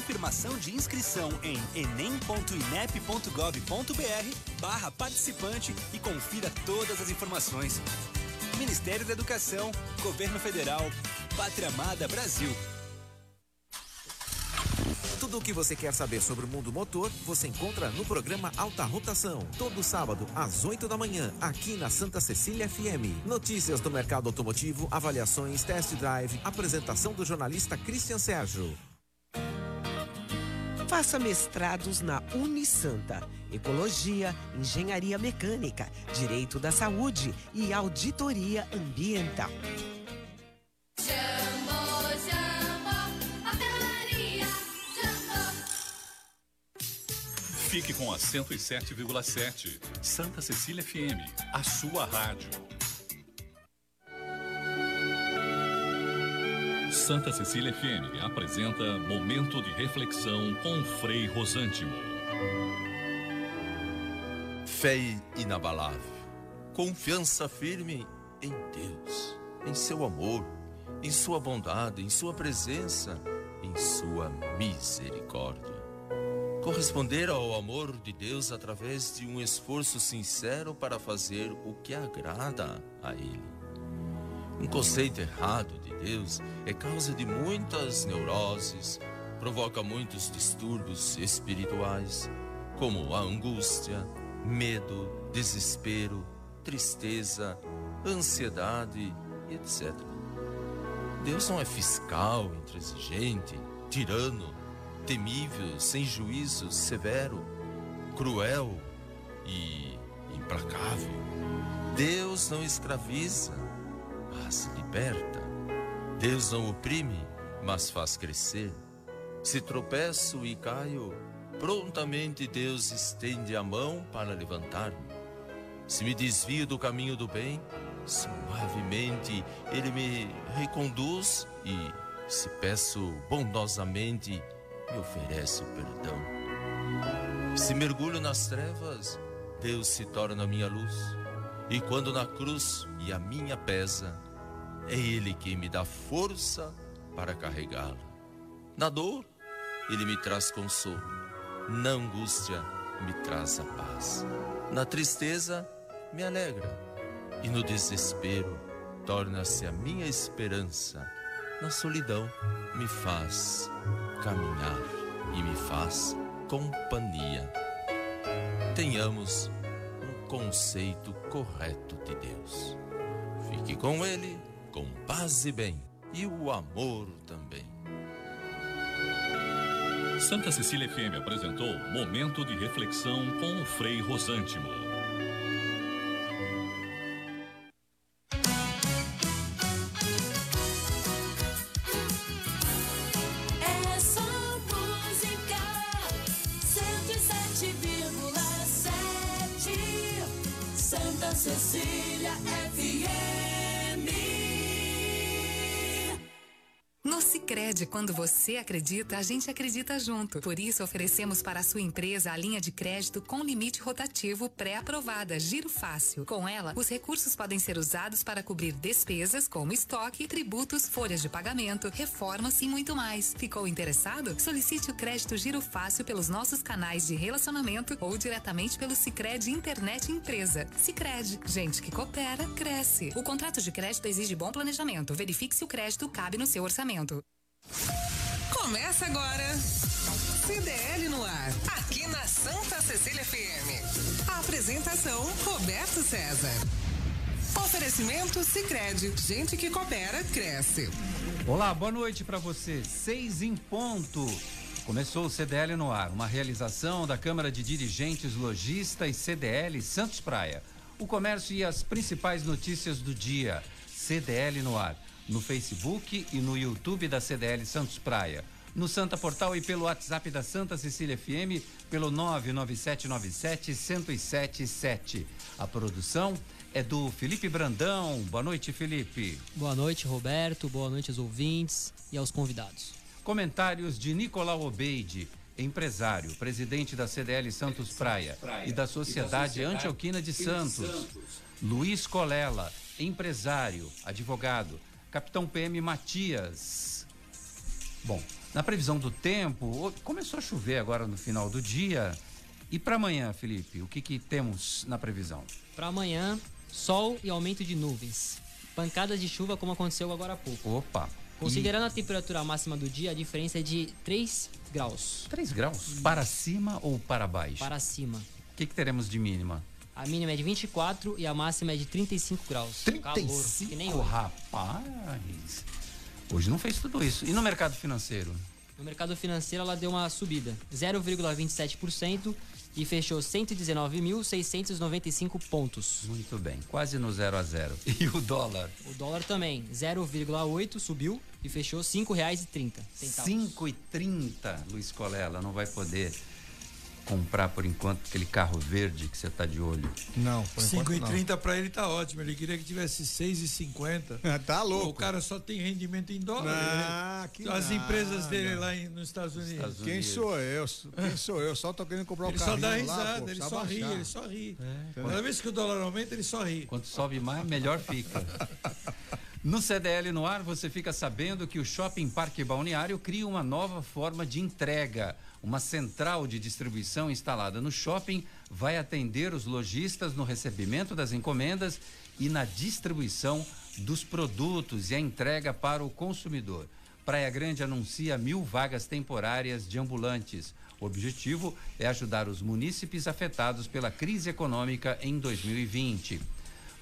confirmação de inscrição em enem.inep.gov.br barra participante e confira todas as informações. Ministério da Educação, Governo Federal, Pátria Amada Brasil. Tudo o que você quer saber sobre o mundo motor, você encontra no programa Alta Rotação. Todo sábado, às 8 da manhã, aqui na Santa Cecília FM. Notícias do mercado automotivo, avaliações, test drive, apresentação do jornalista Christian Sérgio. Faça mestrados na Unisanta. Ecologia, Engenharia Mecânica, Direito da Saúde e Auditoria Ambiental. Fique com a 107,7. Santa Cecília FM, a sua rádio. Santa Cecília FM apresenta Momento de Reflexão com Frei Rosântimo. Fé inabalável, confiança firme em Deus, em seu amor, em sua bondade, em sua presença, em sua misericórdia. Corresponder ao amor de Deus através de um esforço sincero para fazer o que agrada a Ele. Um conceito errado Deus é causa de muitas neuroses, provoca muitos distúrbios espirituais, como a angústia, medo, desespero, tristeza, ansiedade e etc. Deus não é fiscal, intransigente, tirano, temível, sem juízo, severo, cruel e implacável. Deus não escraviza, mas liberta. Deus não oprime, mas faz crescer. Se tropeço e caio, prontamente Deus estende a mão para levantar-me. Se me desvio do caminho do bem, suavemente Ele me reconduz e, se peço bondosamente, me oferece o perdão. Se mergulho nas trevas, Deus se torna minha luz. E quando na cruz e a minha pesa, é Ele quem me dá força para carregá-la. Na dor, Ele me traz consolo. Na angústia, me traz a paz. Na tristeza, me alegra. E no desespero, torna-se a minha esperança. Na solidão, me faz caminhar e me faz companhia. Tenhamos um conceito correto de Deus. Fique com Ele, com paz e bem, e o amor também. Santa Cecília FM apresentou Momento de Reflexão com o Frei Rosântimo. Quando você acredita, a gente acredita junto. Por isso, oferecemos para a sua empresa a linha de crédito com limite rotativo pré-aprovada, Giro Fácil. Com ela, os recursos podem ser usados para cobrir despesas como estoque, tributos, folhas de pagamento, reformas e muito mais. Ficou interessado? Solicite o crédito Giro Fácil pelos nossos canais de relacionamento ou diretamente pelo Sicredi Internet Empresa. Sicredi, gente que coopera, cresce. O contrato de crédito exige bom planejamento. Verifique se o crédito cabe no seu orçamento. Começa agora. CDL no ar, aqui na Santa Cecília FM. A apresentação Roberto César. Oferecimento Sicredi, gente que coopera cresce. Olá, boa noite para você. Seis em ponto. Começou o CDL no ar, uma realização da Câmara de Dirigentes Logista e CDL Santos Praia. O comércio e as principais notícias do dia. CDL no ar no Facebook e no YouTube da CDL Santos Praia. No Santa Portal e pelo WhatsApp da Santa Cecília FM pelo 99797-1077. A produção é do Felipe Brandão. Boa noite, Felipe. Boa noite, Roberto. Boa noite aos ouvintes e aos convidados. Comentários de Nicolau Obeide, empresário, presidente da CDL Santos Praia, e da Sociedade Antioquina de Santos. Luiz Colela, empresário, advogado Capitão PM Matias. Bom, Na previsão do tempo, começou a chover agora no final do dia. E para amanhã, Felipe, o que, que temos na previsão? Para amanhã, sol e aumento de nuvens. Pancadas de chuva, como aconteceu agora há pouco. Opa! Considerando e... a temperatura máxima do dia, a diferença é de 3 graus. 3 graus? Para cima ou para baixo? Para cima. O que, que teremos de mínima? A mínima é de 24 e a máxima é de 35 graus. 35, Calor, rapaz. Hoje não fez tudo isso. E no mercado financeiro? No mercado financeiro ela deu uma subida, 0,27% e fechou 119.695 pontos. Muito bem, quase no 0 a 0. E o dólar? O dólar também, 0,8 subiu e fechou R$ 5,30. 5,30, Luiz Colela, não vai poder comprar por enquanto aquele carro verde que você está de olho? Não, por 5,30 para ele tá ótimo. Ele queria que tivesse 6,50. tá louco. O cara só tem rendimento em dólar. Ah, que As nada. empresas dele lá em, nos Estados Unidos. Estados Quem Unidos. sou eu? Quem sou eu? Só tô querendo comprar o um carro. Ele só dá risada, lá, pô, ele só ri, ele só ri. É. Cada vez que o dólar aumenta, ele só ri. Quanto sobe mais, melhor fica. No CDL no ar, você fica sabendo que o Shopping Parque Balneário cria uma nova forma de entrega. Uma central de distribuição instalada no shopping vai atender os lojistas no recebimento das encomendas e na distribuição dos produtos e a entrega para o consumidor. Praia Grande anuncia mil vagas temporárias de ambulantes. O objetivo é ajudar os munícipes afetados pela crise econômica em 2020.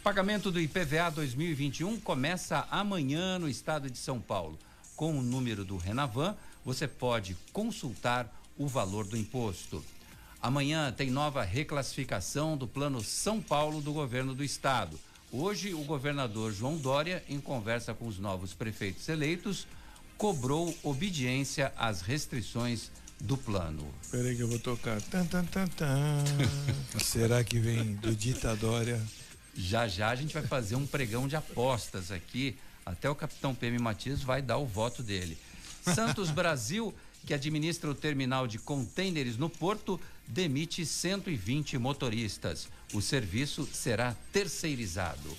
Pagamento do IPVA 2021 começa amanhã no estado de São Paulo. Com o número do Renavan, você pode consultar o valor do imposto. Amanhã tem nova reclassificação do Plano São Paulo do governo do estado. Hoje, o governador João Dória, em conversa com os novos prefeitos eleitos, cobrou obediência às restrições do plano. Espera aí que eu vou tocar. Tan, tan, tan, tan. Será que vem do ditadória? Já já a gente vai fazer um pregão de apostas aqui. Até o capitão PM Matias vai dar o voto dele. Santos Brasil, que administra o terminal de contêineres no porto, demite 120 motoristas. O serviço será terceirizado.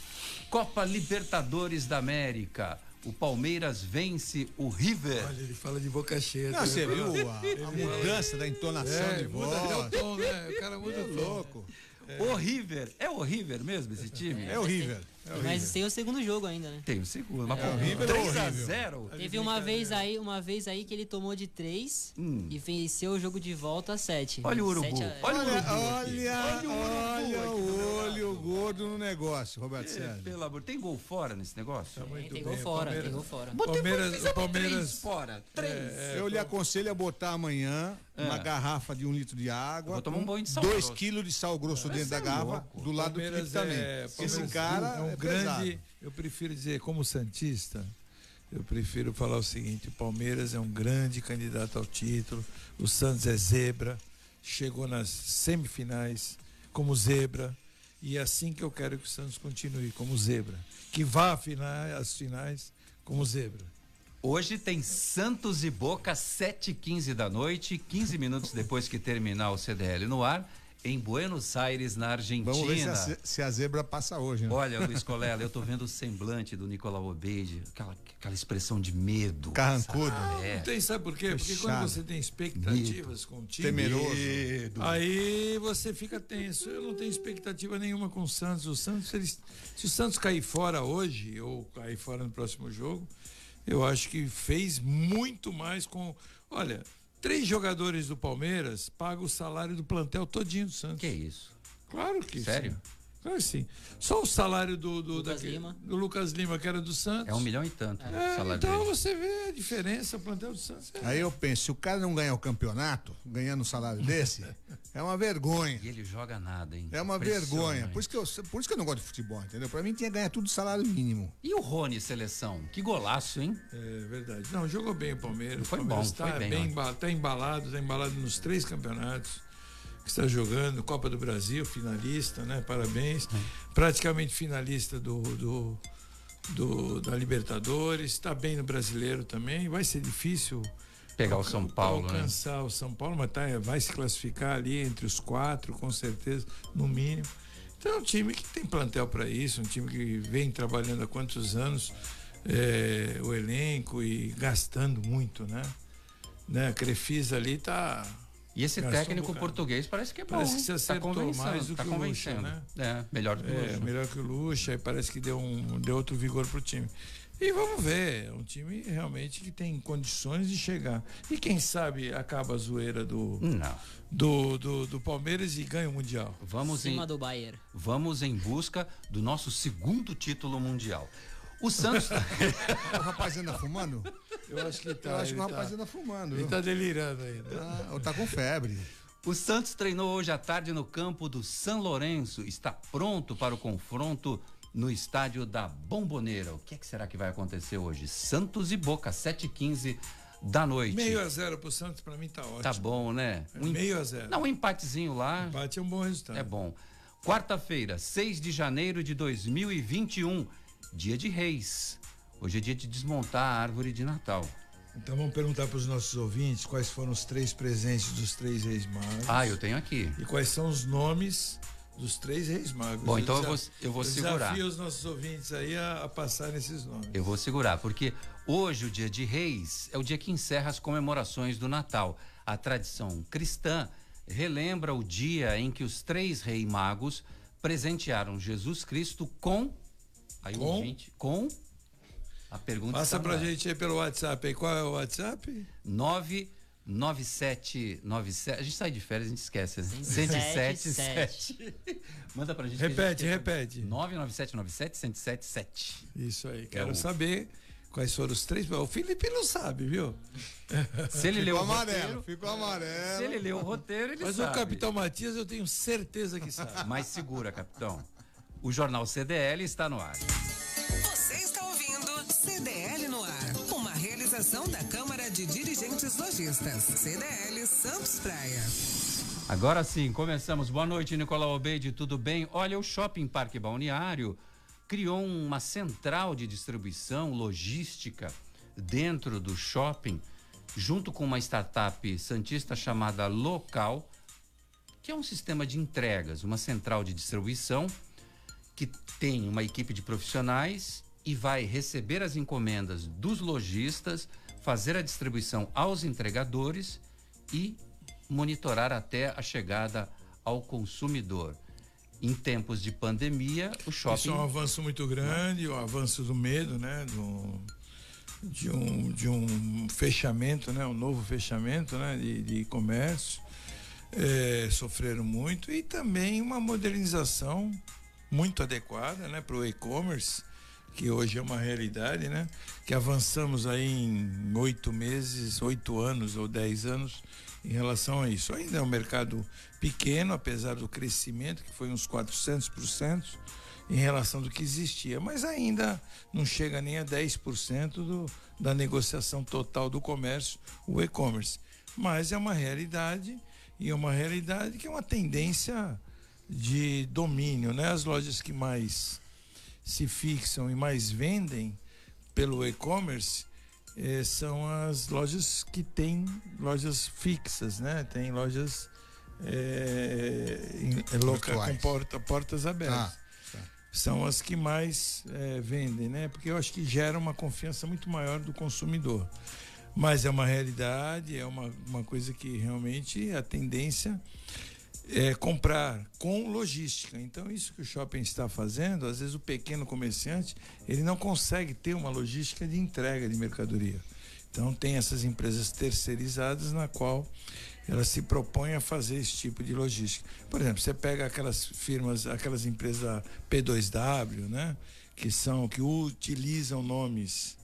Copa Libertadores da América. O Palmeiras vence o River. Olha, ele fala de boca cheia. Não, você viu a, a mudança da entonação é, de voz? Muda o tom, né? O cara muda é o tom. louco. É. O River. É o River mesmo esse time? É o River. É mas tem o segundo jogo ainda, né? Tem o segundo. Mas é, o River 3 a 0 Teve uma vez aí, uma vez aí que ele tomou de 3 hum. e venceu o jogo de volta a 7. Olha o urubu. A... Olha, olha, olha, olha, o olho gordo no negócio, Roberto é, Sérgio. Pelo amor, tem gol fora nesse negócio? Tá tem, tem gol fora, tem gol fora. Palmeiras, o Palmeiras fora, três. É, eu lhe aconselho a botar amanhã uma garrafa de um litro de água, vou tomar um banho de sal dois quilos de sal grosso dentro da garrafa, do lado do Felipe também. Esse cara grande eu prefiro dizer, como Santista, eu prefiro falar o seguinte: o Palmeiras é um grande candidato ao título, o Santos é zebra, chegou nas semifinais como zebra, e é assim que eu quero que o Santos continue, como zebra. Que vá às finais como zebra. Hoje tem Santos e Boca, 7h15 da noite, 15 minutos depois que terminar o CDL no ar em Buenos Aires, na Argentina. Vamos ver se a, se a zebra passa hoje, né? Olha, Luiz Colela, eu tô vendo o semblante do Nicolau Obeide, aquela, aquela expressão de medo. Carrancudo. Sabe? É. Não tem, sabe por quê? Porque quando você tem expectativas medo. com o time, temeroso, medo. aí você fica tenso. Eu não tenho expectativa nenhuma com o Santos. O Santos, eles, se o Santos cair fora hoje, ou cair fora no próximo jogo, eu acho que fez muito mais com. Olha, Três jogadores do Palmeiras pagam o salário do plantel todinho do Santos. Que isso? Claro que Sério? Sim. Claro que sim. Só o salário do, do, Lucas daquele, Lima. do Lucas Lima, que era do Santos. É um milhão e tanto. É, salário então dele. você vê a diferença, o plantel do Santos. É. Aí eu penso, se o cara não ganhar o campeonato, ganhando um salário desse, é uma vergonha. E ele joga nada, hein? É uma vergonha. Por isso, que eu, por isso que eu não gosto de futebol, entendeu? Pra mim tinha que ganhar tudo salário mínimo. E o Rony seleção? Que golaço, hein? É verdade. Não, jogou bem o Palmeiras. Foi o Palmeiras bom, tá foi bem. bem tá embalado, tá embalado nos três campeonatos está jogando, Copa do Brasil, finalista, né? Parabéns. Praticamente finalista do, do, do da Libertadores, está bem no brasileiro também. Vai ser difícil pegar o São Paulo, né? alcançar né? o São Paulo, mas tá, vai se classificar ali entre os quatro, com certeza, no mínimo. Então é um time que tem plantel para isso, um time que vem trabalhando há quantos anos é, o elenco e gastando muito, né? né? A Crefisa ali tá. E esse gastou um técnico bocado. português parece que é bom. Parece que se tá acertou convencendo, mais do tá que o Lucha, né? É, melhor do que o É, Lucha. melhor que o Lucha, e parece que deu, um, deu outro vigor pro time. E vamos ver, é um time realmente que tem condições de chegar. E quem sabe acaba a zoeira do, Não. do, do, do Palmeiras e ganha o Mundial. Vamos em, Cima do Bayern. vamos em busca do nosso segundo título mundial. O Santos. O rapaz anda fumando? Eu acho que tá. Eu acho que o rapaz tá- anda fumando. Ele viu? tá delirando ainda. Ah, ou tá com febre. O Santos treinou hoje à tarde no campo do São Lourenço. Está pronto para o confronto no estádio da Bomboneira. O que, é que será que vai acontecer hoje? Santos e Boca, 7h15 da noite. Meio a zero pro Santos, pra mim tá ótimo. Tá bom, né? É em- meio a zero. Não, um empatezinho lá. Empate é um bom resultado. É bom. Quarta-feira, 6 de janeiro de 2021, dia de Reis. Hoje é dia de desmontar a árvore de Natal. Então vamos perguntar para os nossos ouvintes quais foram os três presentes dos três reis magos. Ah, eu tenho aqui. E quais são os nomes dos três reis magos. Bom, então eu vou- eu vou segurar. desafio os nossos ouvintes aí a, a passarem esses nomes. Eu vou segurar, porque hoje, o dia de Reis, é o dia que encerra as comemorações do Natal. A tradição cristã relembra o dia em que os três reis magos presentearam Jesus Cristo com. Aí o Com? ouvinte, com. A pergunta Passa está pra ar. gente aí pelo WhatsApp aí. Qual é o WhatsApp? 99797. A gente sai de férias, a gente esquece. né? 107, 107. Manda pra gente. a gente Repete, esquece. repete. 99797 1077. Isso aí. Quero o- saber quais foram os três. O Felipe não sabe, viu? Se ele leu Ficou o amarelo, roteiro, ficou amarelo. se ele leu o roteiro, ele Mas sabe. o Capitão Matias eu tenho certeza que sabe. Mas segura, capitão. O jornal CDL está no ar. Uma realização da Câmara de Dirigentes Lojistas, CDL Santos Praia. Agora sim, começamos. Boa noite, Nicolau Obeide, tudo bem? Olha, o Shopping Parque Balneário criou uma central de distribuição logística dentro do shopping, junto com uma startup santista chamada Local, que é um sistema de entregas, uma central de distribuição que tem uma equipe de profissionais e vai receber as encomendas dos lojistas, fazer a distribuição aos entregadores e monitorar até a chegada ao consumidor. Em tempos de pandemia, o Isso shopping é um avanço muito grande, o avanço do medo, né? Do, de, um, de um fechamento, né? Um novo fechamento né? de, de comércio. É, sofreram muito e também uma modernização muito adequada né? para o e-commerce, que hoje é uma realidade, né? Que avançamos aí em oito meses, oito anos ou dez anos em relação a isso. Ainda é um mercado pequeno, apesar do crescimento, que foi uns 400% em relação do que existia, mas ainda não chega nem a 10% do, da negociação total do comércio, o e-commerce. Mas é uma realidade e é uma realidade que é uma tendência de domínio, né? As lojas que mais se fixam e mais vendem pelo e-commerce eh, são as lojas que têm lojas fixas, né? Tem lojas eh, em- eh, loca- com porta- portas abertas. Ah, tá. São as que mais eh, vendem, né? Porque eu acho que gera uma confiança muito maior do consumidor. Mas é uma realidade, é uma, uma coisa que realmente a tendência é comprar com logística. Então, isso que o shopping está fazendo, às vezes o pequeno comerciante, ele não consegue ter uma logística de entrega de mercadoria. Então, tem essas empresas terceirizadas na qual elas se propõem a fazer esse tipo de logística. Por exemplo, você pega aquelas firmas, aquelas empresas da P2W, né? Que são, que utilizam nomes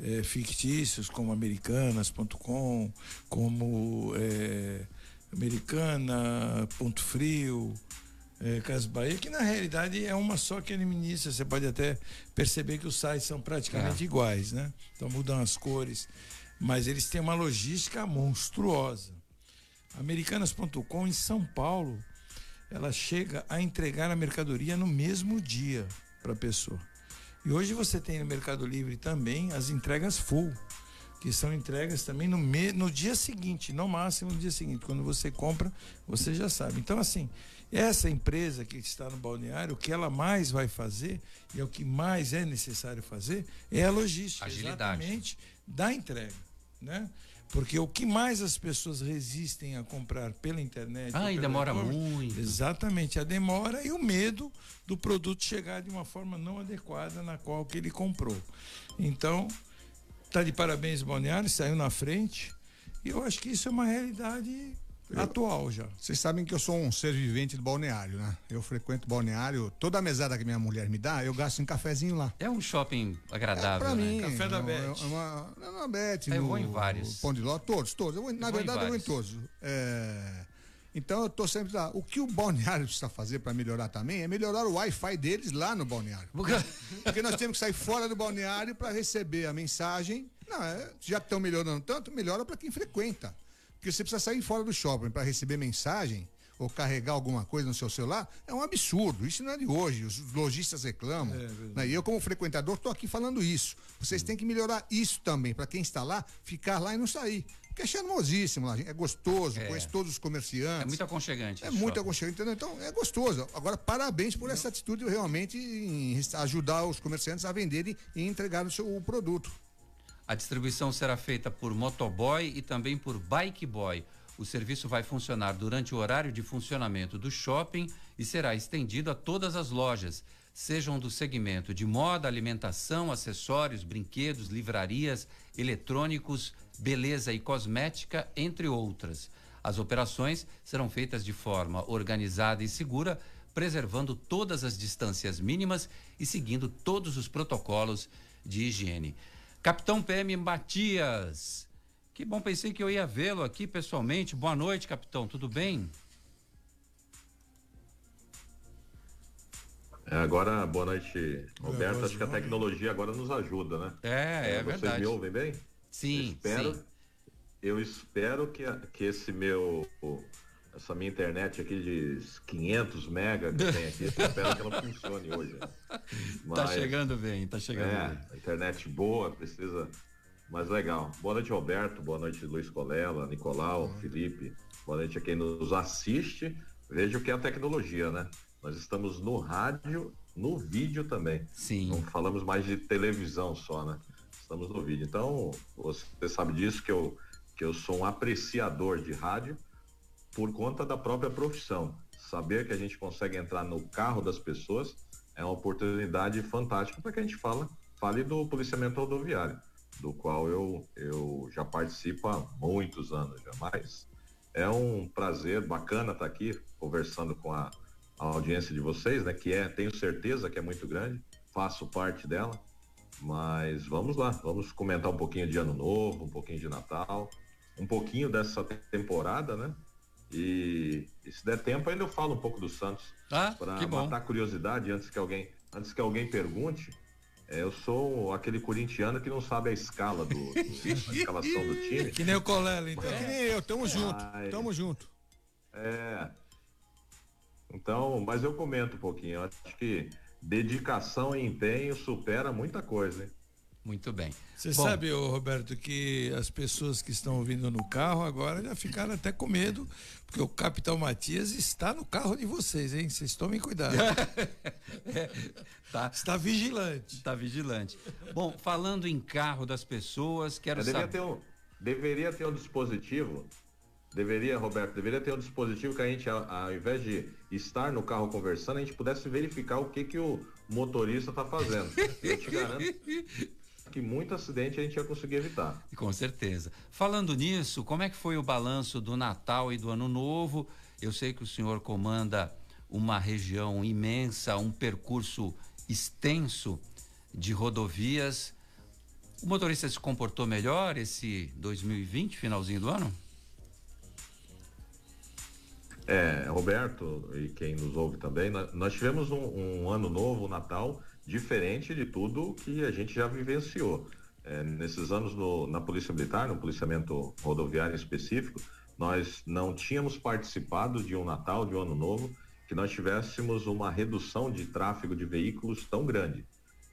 eh, fictícios como americanas.com, como eh, Americana, Ponto Frio, Casas Bahia, que na realidade é uma só que administra. Você pode até perceber que os sites são praticamente É. iguais, né? Então mudam as cores, mas eles têm uma logística monstruosa. Americanas.com em São Paulo, ela chega a entregar a mercadoria no mesmo dia para a pessoa. E hoje você tem no Mercado Livre também as entregas full, que são entregas também no, me, no dia seguinte, no máximo no dia seguinte. Quando você compra, você já sabe. Então, assim, essa empresa que está no balneário, o que ela mais vai fazer, e é o que mais é necessário fazer, é a logística. Agilidade. Exatamente da entrega, né? Porque o que mais as pessoas resistem a comprar pela internet. Ah, e demora muito. Exatamente, a demora e o medo do produto chegar de uma forma não adequada na qual que ele comprou. Então, tá de parabéns, Balneário, saiu na frente. E eu acho que isso é uma realidade atual já. Vocês sabem que eu sou um ser vivente do balneário, né? Eu frequento balneário, toda a mesada que minha mulher me dá, eu gasto em cafezinho lá. É um shopping agradável, pra né? mim. Café da é, Beth. É uma, é uma Beth, Eu no, vou em vários. Pão de ló, todos, todos. Eu vou- na vou em verdade, eu vou em todos. É, então eu tô sempre lá. O que o balneário precisa fazer para melhorar também é melhorar o Wi-Fi deles lá no balneário. Porque nós temos que sair fora do balneário para receber a mensagem. Não, é, já estão melhorando tanto, melhora para quem frequenta. Porque você precisa sair fora do shopping para receber mensagem ou carregar alguma coisa no seu celular, é um absurdo. Isso não é de hoje. Os lojistas reclamam. né? E eu, como frequentador, estou aqui falando isso. Vocês têm que melhorar isso também, para quem está lá, ficar lá e não sair. Porque é charmosíssimo lá, é gostoso, É. conhece todos os comerciantes. É muito aconchegante. É muito shopping. aconchegante, entendeu? Então é gostoso. Agora, parabéns por essa atitude realmente em ajudar os comerciantes a venderem e entregar o seu produto. A distribuição será feita por motoboy e também por bike boy. O serviço vai funcionar durante o horário de funcionamento do shopping e será estendido a todas as lojas, sejam do segmento de moda, alimentação, acessórios, brinquedos, livrarias, eletrônicos, beleza e cosmética, entre outras. As operações serão feitas de forma organizada e segura, preservando todas as distâncias mínimas e seguindo todos os protocolos de higiene. Capitão PM Matias. Que bom, pensei que eu ia vê-lo aqui pessoalmente. Boa noite, capitão. Tudo bem? É, agora, boa noite, Roberto. Acho que a tecnologia agora nos ajuda, né? É, é Vocês verdade. me ouvem bem? Sim, eu espero, sim. Eu espero que, que esse meu, essa minha internet aqui de 500 mega que tem aqui, eu espero que ela funcione hoje. Tá Mas- chegando bem, tá chegando é, bem. internet boa, precisa. Mas legal. Boa noite, Roberto. Boa noite, Luiz Colela, Nicolau, Felipe. Boa noite a quem nos assiste. Veja o que é a tecnologia, né? Nós estamos no rádio, no vídeo também. Sim. Não falamos mais de televisão só, né? Estamos no vídeo. Então, você sabe disso que eu, que eu sou um apreciador de rádio por conta da própria profissão. Saber que a gente consegue entrar no carro das pessoas é uma oportunidade fantástica para que a gente fala, fale do policiamento rodoviário, do qual eu, eu já participo há muitos anos já. Mas é um prazer bacana estar aqui conversando com a, a audiência de vocês, né? Que é, tenho certeza que é muito grande, faço parte dela. Mas vamos lá, vamos comentar um pouquinho de ano novo, um pouquinho de Natal, um pouquinho dessa temporada, né? E, e se der tempo ainda eu falo um pouco do Santos Ah, para matar a curiosidade antes que alguém antes que alguém pergunte. é, eu sou aquele corintiano que não sabe a escala do, do- a escalação do time. Que nem o Colela, então. É que nem eu, tamo junto, Ai. tamo junto. É. Então, mas eu comento um pouquinho. Eu acho que dedicação e empenho supera muita coisa, hein? Muito bem. Você Bom, sabe, ô Roberto, que as pessoas que estão ouvindo no carro agora já ficaram até com medo, porque o Capitão Matias está no carro de vocês, hein? Vocês tomem cuidado. tá, Está vigilante. tá vigilante. Bom, falando em carro das pessoas, quero É, deveria, saber. ter um, deveria ter um dispositivo. Deveria, Roberto, deveria ter um dispositivo que a gente, ao, invés de estar no carro conversando, a gente pudesse verificar o que, que o motorista está fazendo. Eu te garanto que muito acidente a gente ia conseguir evitar. Com certeza. Falando nisso, como é que foi o balanço do Natal e do Ano Novo? Eu sei que o senhor comanda uma região imensa, um percurso extenso de rodovias. O motorista se comportou melhor esse 2020, finalzinho do ano? É, Roberto e quem nos ouve também, nós, tivemos um, um ano novo, um Natal, diferente de tudo que a gente já vivenciou. É, nesses anos no- na Polícia Militar, no policiamento rodoviário específico, nós não tínhamos participado de um Natal, de um Ano Novo, que nós tivéssemos uma redução de tráfego de veículos tão grande.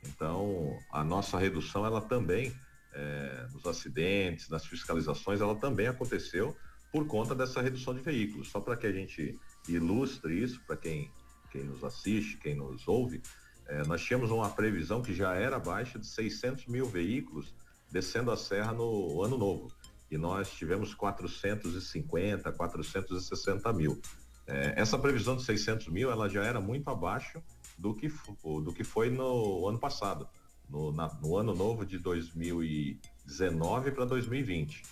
Então, a nossa redução, ela também, é, nos acidentes, nas fiscalizações, ela também aconteceu por conta dessa redução de veículos. Só para que a gente ilustre isso, para quem, quem nos assiste, quem nos ouve, eh, nós tínhamos uma previsão que já era baixa de 600 mil veículos descendo a serra no ano novo. e nós tivemos 450, 460 mil. É, essa previsão de 600 mil, ela já era muito abaixo do que, do que foi no ano passado, no, na, no ano novo de 2019 para 2020.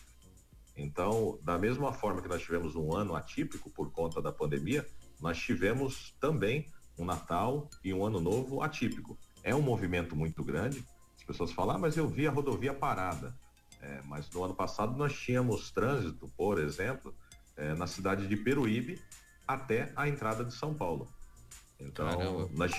Então, da mesma forma que nós tivemos um ano atípico por conta da pandemia, nós tivemos também um Natal e um Ano Novo atípico. É um movimento muito grande. As pessoas falam, ah, mas eu vi a rodovia parada. É, mas no ano passado nós tínhamos trânsito, por exemplo, é, na cidade de Peruíbe até a entrada de São Paulo. Então, Caramba. nós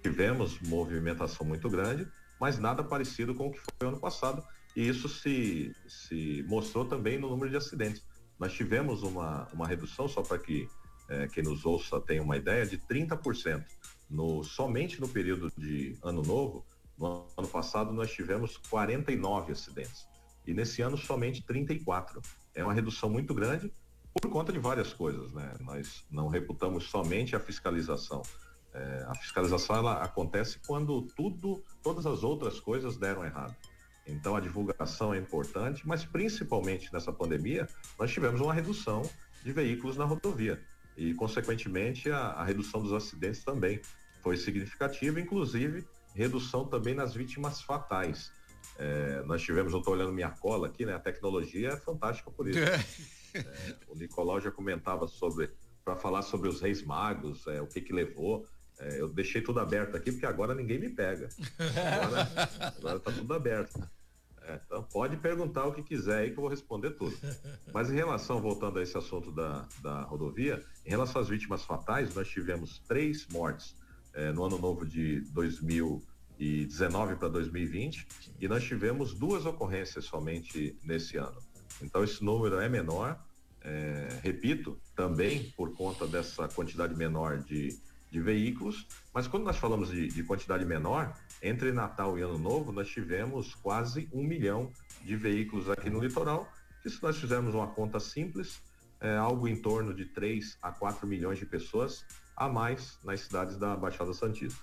tivemos movimentação muito grande, mas nada parecido com o que foi ano passado. E isso se, se mostrou também no número de acidentes. Nós tivemos uma, uma redução, só para que é, quem nos ouça tenha uma ideia, de 30%. No, somente no período de ano novo, no ano passado nós tivemos 49 acidentes. E nesse ano somente 34. É uma redução muito grande por conta de várias coisas, né? Nós não reputamos somente a fiscalização. É, a fiscalização ela acontece quando tudo, todas as outras coisas deram errado. Então a divulgação é importante, mas principalmente nessa pandemia nós tivemos uma redução de veículos na rodovia e consequentemente a, a redução dos acidentes também foi significativa, inclusive redução também nas vítimas fatais. É, nós tivemos, eu estou olhando minha cola aqui, né? A tecnologia é fantástica por isso. é, o Nicolau já comentava sobre, para falar sobre os reis magos, é, o que que levou. É, eu deixei tudo aberto aqui porque agora ninguém me pega. Agora, agora tá tudo aberto. É, então pode perguntar o que quiser aí que eu vou responder tudo. Mas em relação, voltando a esse assunto da, da rodovia, em relação às vítimas fatais, nós tivemos três mortes é, no ano novo de 2019 para 2020 e nós tivemos duas ocorrências somente nesse ano. Então esse número é menor, é, repito, também por conta dessa quantidade menor de, de veículos, mas quando nós falamos de, de, quantidade menor, entre Natal e Ano Novo, nós tivemos quase um milhão de veículos aqui no litoral, que se nós fizermos uma conta simples, é algo em torno de 3 a 4 milhões de pessoas a mais nas cidades da Baixada Santista.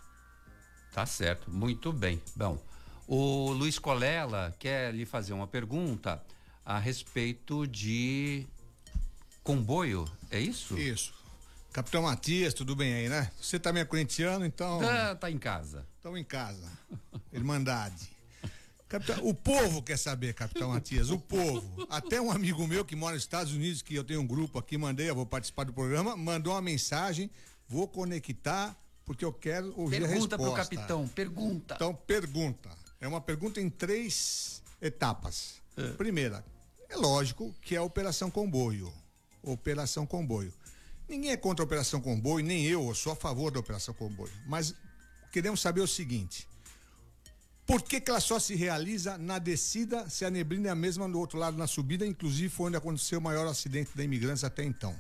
Tá certo, muito bem. Bom, o Luiz Colela quer lhe fazer uma pergunta a respeito de comboio, é isso? Isso. Capitão Matias, tudo bem aí, né? Você também é corintiano, então. Ah, tá em casa. Estamos em casa. Irmandade. Capitão, o povo quer saber, Capitão Matias, o povo. Até um amigo meu que mora nos Estados Unidos, que eu tenho um grupo aqui, mandei, eu vou participar do programa, mandou uma mensagem, vou conectar, porque eu quero ouvir pergunta a resposta. Pergunta pro capitão, pergunta. Então, pergunta. É uma pergunta em três etapas. É. Primeira, é lógico que é a Operação Comboio. Operação Comboio. Ninguém é contra a Operação Comboio, nem eu, eu sou a favor da Operação Comboio. Mas queremos saber o seguinte: por que, que ela só se realiza na descida se a neblina é a mesma do outro lado na subida? Inclusive foi onde aconteceu o maior acidente da imigrantes até então.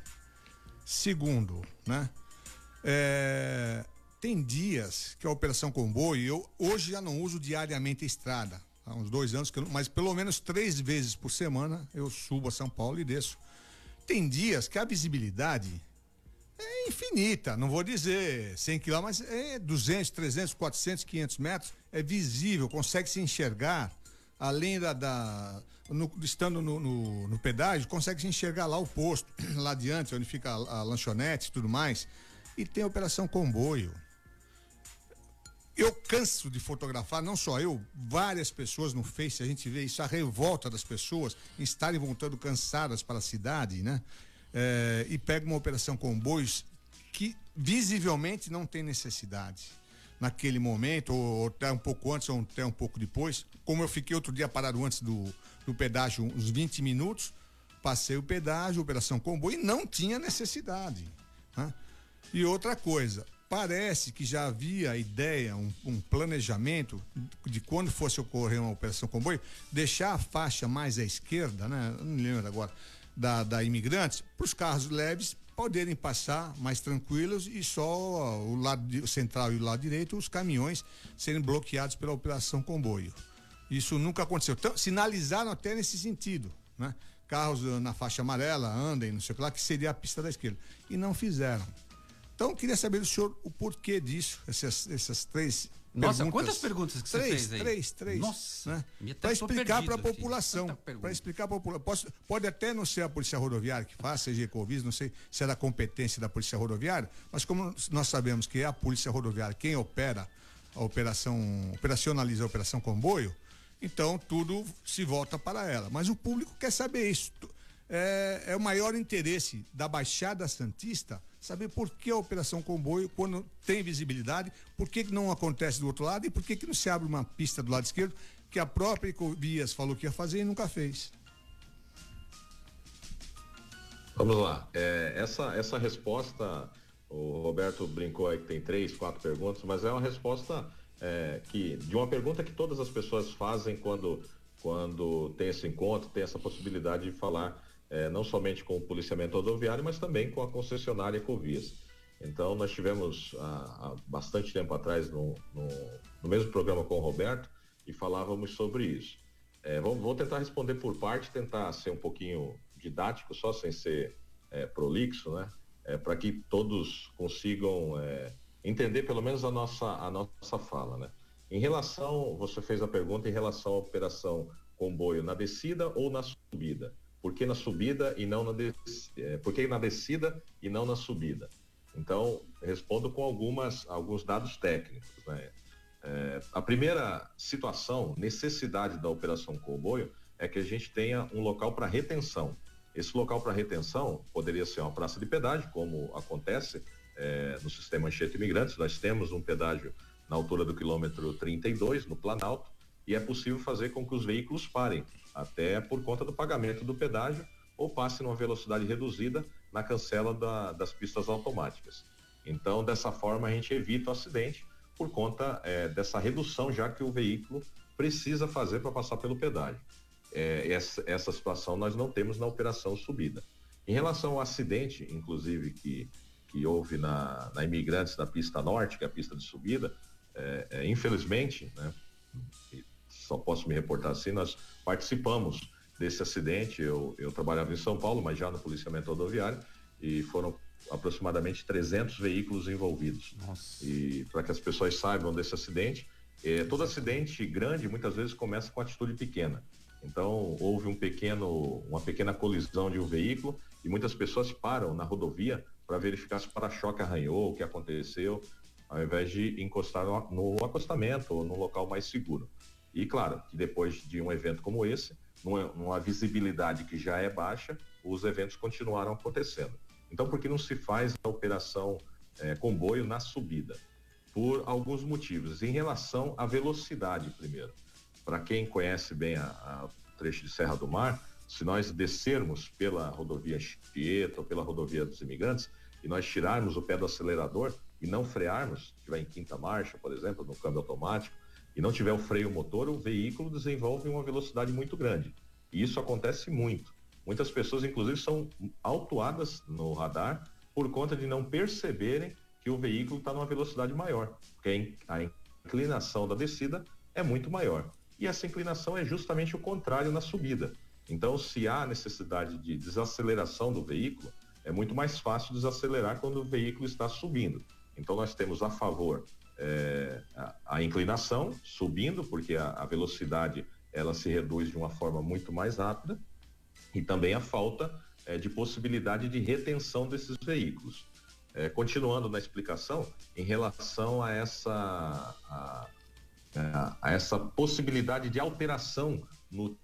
Segundo, né? É, tem dias que a Operação Comboio, eu hoje já não uso diariamente a estrada. Há uns dois anos, eu, mas pelo menos três vezes por semana eu subo a São Paulo e desço. Tem dias que a visibilidade é infinita, não vou dizer 100 quilômetros, mas é 200, 300, 400, 500 metros, é visível, consegue se enxergar, além da. da no, estando no, no, no, pedágio, consegue se enxergar lá o posto, lá adiante, onde fica a, a lanchonete e tudo mais. E tem a operação comboio. Eu canso de fotografar, não só eu, várias pessoas no Face, a gente vê isso, a revolta das pessoas em estarem voltando cansadas para a cidade, né? É, e pega uma operação comboios que visivelmente não tem necessidade naquele momento, ou, até um pouco antes, ou até um pouco depois. Como eu fiquei outro dia parado antes do, do pedágio, uns 20 minutos, passei o pedágio, operação comboio, e não tinha necessidade. Né? E outra coisa, parece que já havia ideia, um, um, planejamento de quando fosse ocorrer uma operação comboio, deixar a faixa mais à esquerda, né? Não lembro agora, da, da imigrantes, para os carros leves poderem passar mais tranquilos e só o lado central e o lado direito, os caminhões serem bloqueados pela operação comboio. Isso nunca aconteceu. Então, sinalizaram até nesse sentido, né? Carros na faixa amarela andem, não sei o que lá, que seria a pista da esquerda. E não fizeram. Então, queria saber do senhor o porquê disso, essas, essas três Nossa, quantas perguntas que você três, fez aí? Três, três. Nossa, né? até Para explicar para a população. Para explicar para a população. Pode até não ser a Polícia Rodoviária que faz, seja Ecovis, não sei se é da competência da Polícia Rodoviária, mas como nós sabemos que é a Polícia Rodoviária quem opera a operação, operacionaliza a operação comboio, então tudo se volta para ela. Mas o público quer saber isso. É, é o maior interesse da Baixada Santista saber por que a operação comboio, quando tem visibilidade, por que, que não acontece do outro lado e por que, que não se abre uma pista do lado esquerdo, que a própria Ecovias falou que ia fazer e nunca fez. Vamos lá. É, essa, essa resposta, o Roberto brincou aí que tem três, quatro perguntas, mas é uma resposta é, que de uma pergunta que todas as pessoas fazem quando, quando tem esse encontro, tem essa possibilidade de falar é, não somente com o policiamento rodoviário, mas também com a concessionária Ecovias. Então, nós tivemos há, há bastante tempo atrás, no, no, no, mesmo programa com o Roberto, e falávamos sobre isso. É, vou, vou, tentar responder por parte, tentar ser um pouquinho didático, só sem ser é, prolixo, né? É, Para que todos consigam é, entender pelo menos a nossa, a nossa fala, né? Em relação, você fez a pergunta em relação à operação comboio na descida ou na subida. Por que na subida e não na descida? Por que na descida e não na subida? Então, respondo com algumas, alguns dados técnicos. Né? É, a primeira situação, necessidade da operação comboio, é que a gente tenha um local para retenção. Esse local para retenção poderia ser uma praça de pedágio, como acontece é, no sistema Anchieta Imigrantes. Nós temos um pedágio na altura do quilômetro 32, no Planalto, e é possível fazer com que os veículos parem, até por conta do pagamento do pedágio, ou passe numa velocidade reduzida na cancela da, das pistas automáticas. Então, dessa forma, a gente evita o acidente por conta é, dessa redução já que o veículo precisa fazer para passar pelo pedágio. É, essa, essa situação nós não temos na operação subida. Em relação ao acidente, inclusive, que, que houve na, na Imigrantes, na pista norte, que é a pista de subida, é, é, infelizmente, né, só posso me reportar assim, nós participamos desse acidente. Eu, eu trabalhava em São Paulo, mas já no policiamento rodoviário, e foram aproximadamente 300 veículos envolvidos. Nossa. E para que as pessoas saibam desse acidente, eh, todo acidente grande muitas vezes começa com atitude pequena. Então houve um pequeno, uma pequena colisão de um veículo e muitas pessoas param na rodovia para verificar se o para-choque arranhou, o que aconteceu, ao invés de encostar no, no acostamento ou no local mais seguro. E claro, que depois de um evento como esse, numa, numa visibilidade que já é baixa, os eventos continuaram acontecendo. Então, por que não se faz a operação é, comboio na subida? Por alguns motivos. Em relação à velocidade, primeiro. Para quem conhece bem a, a trecho de Serra do Mar, se nós descermos pela rodovia Chieta ou pela rodovia dos imigrantes e nós tirarmos o pé do acelerador e não frearmos, estiver em quinta marcha, por exemplo, no câmbio automático, e não tiver o freio motor, o veículo desenvolve uma velocidade muito grande. E isso acontece muito. Muitas pessoas, inclusive, são autuadas no radar por conta de não perceberem que o veículo está numa velocidade maior, porque a inclinação da descida é muito maior. E essa inclinação é justamente o contrário na subida. Então, se há necessidade de desaceleração do veículo, é muito mais fácil desacelerar quando o veículo está subindo. Então, nós temos a favor é, a, a, inclinação subindo, porque a, a velocidade ela se reduz de uma forma muito mais rápida, e também a falta é, de possibilidade de retenção desses veículos. É, continuando na explicação, em relação a essa, a, a, essa possibilidade de alteração no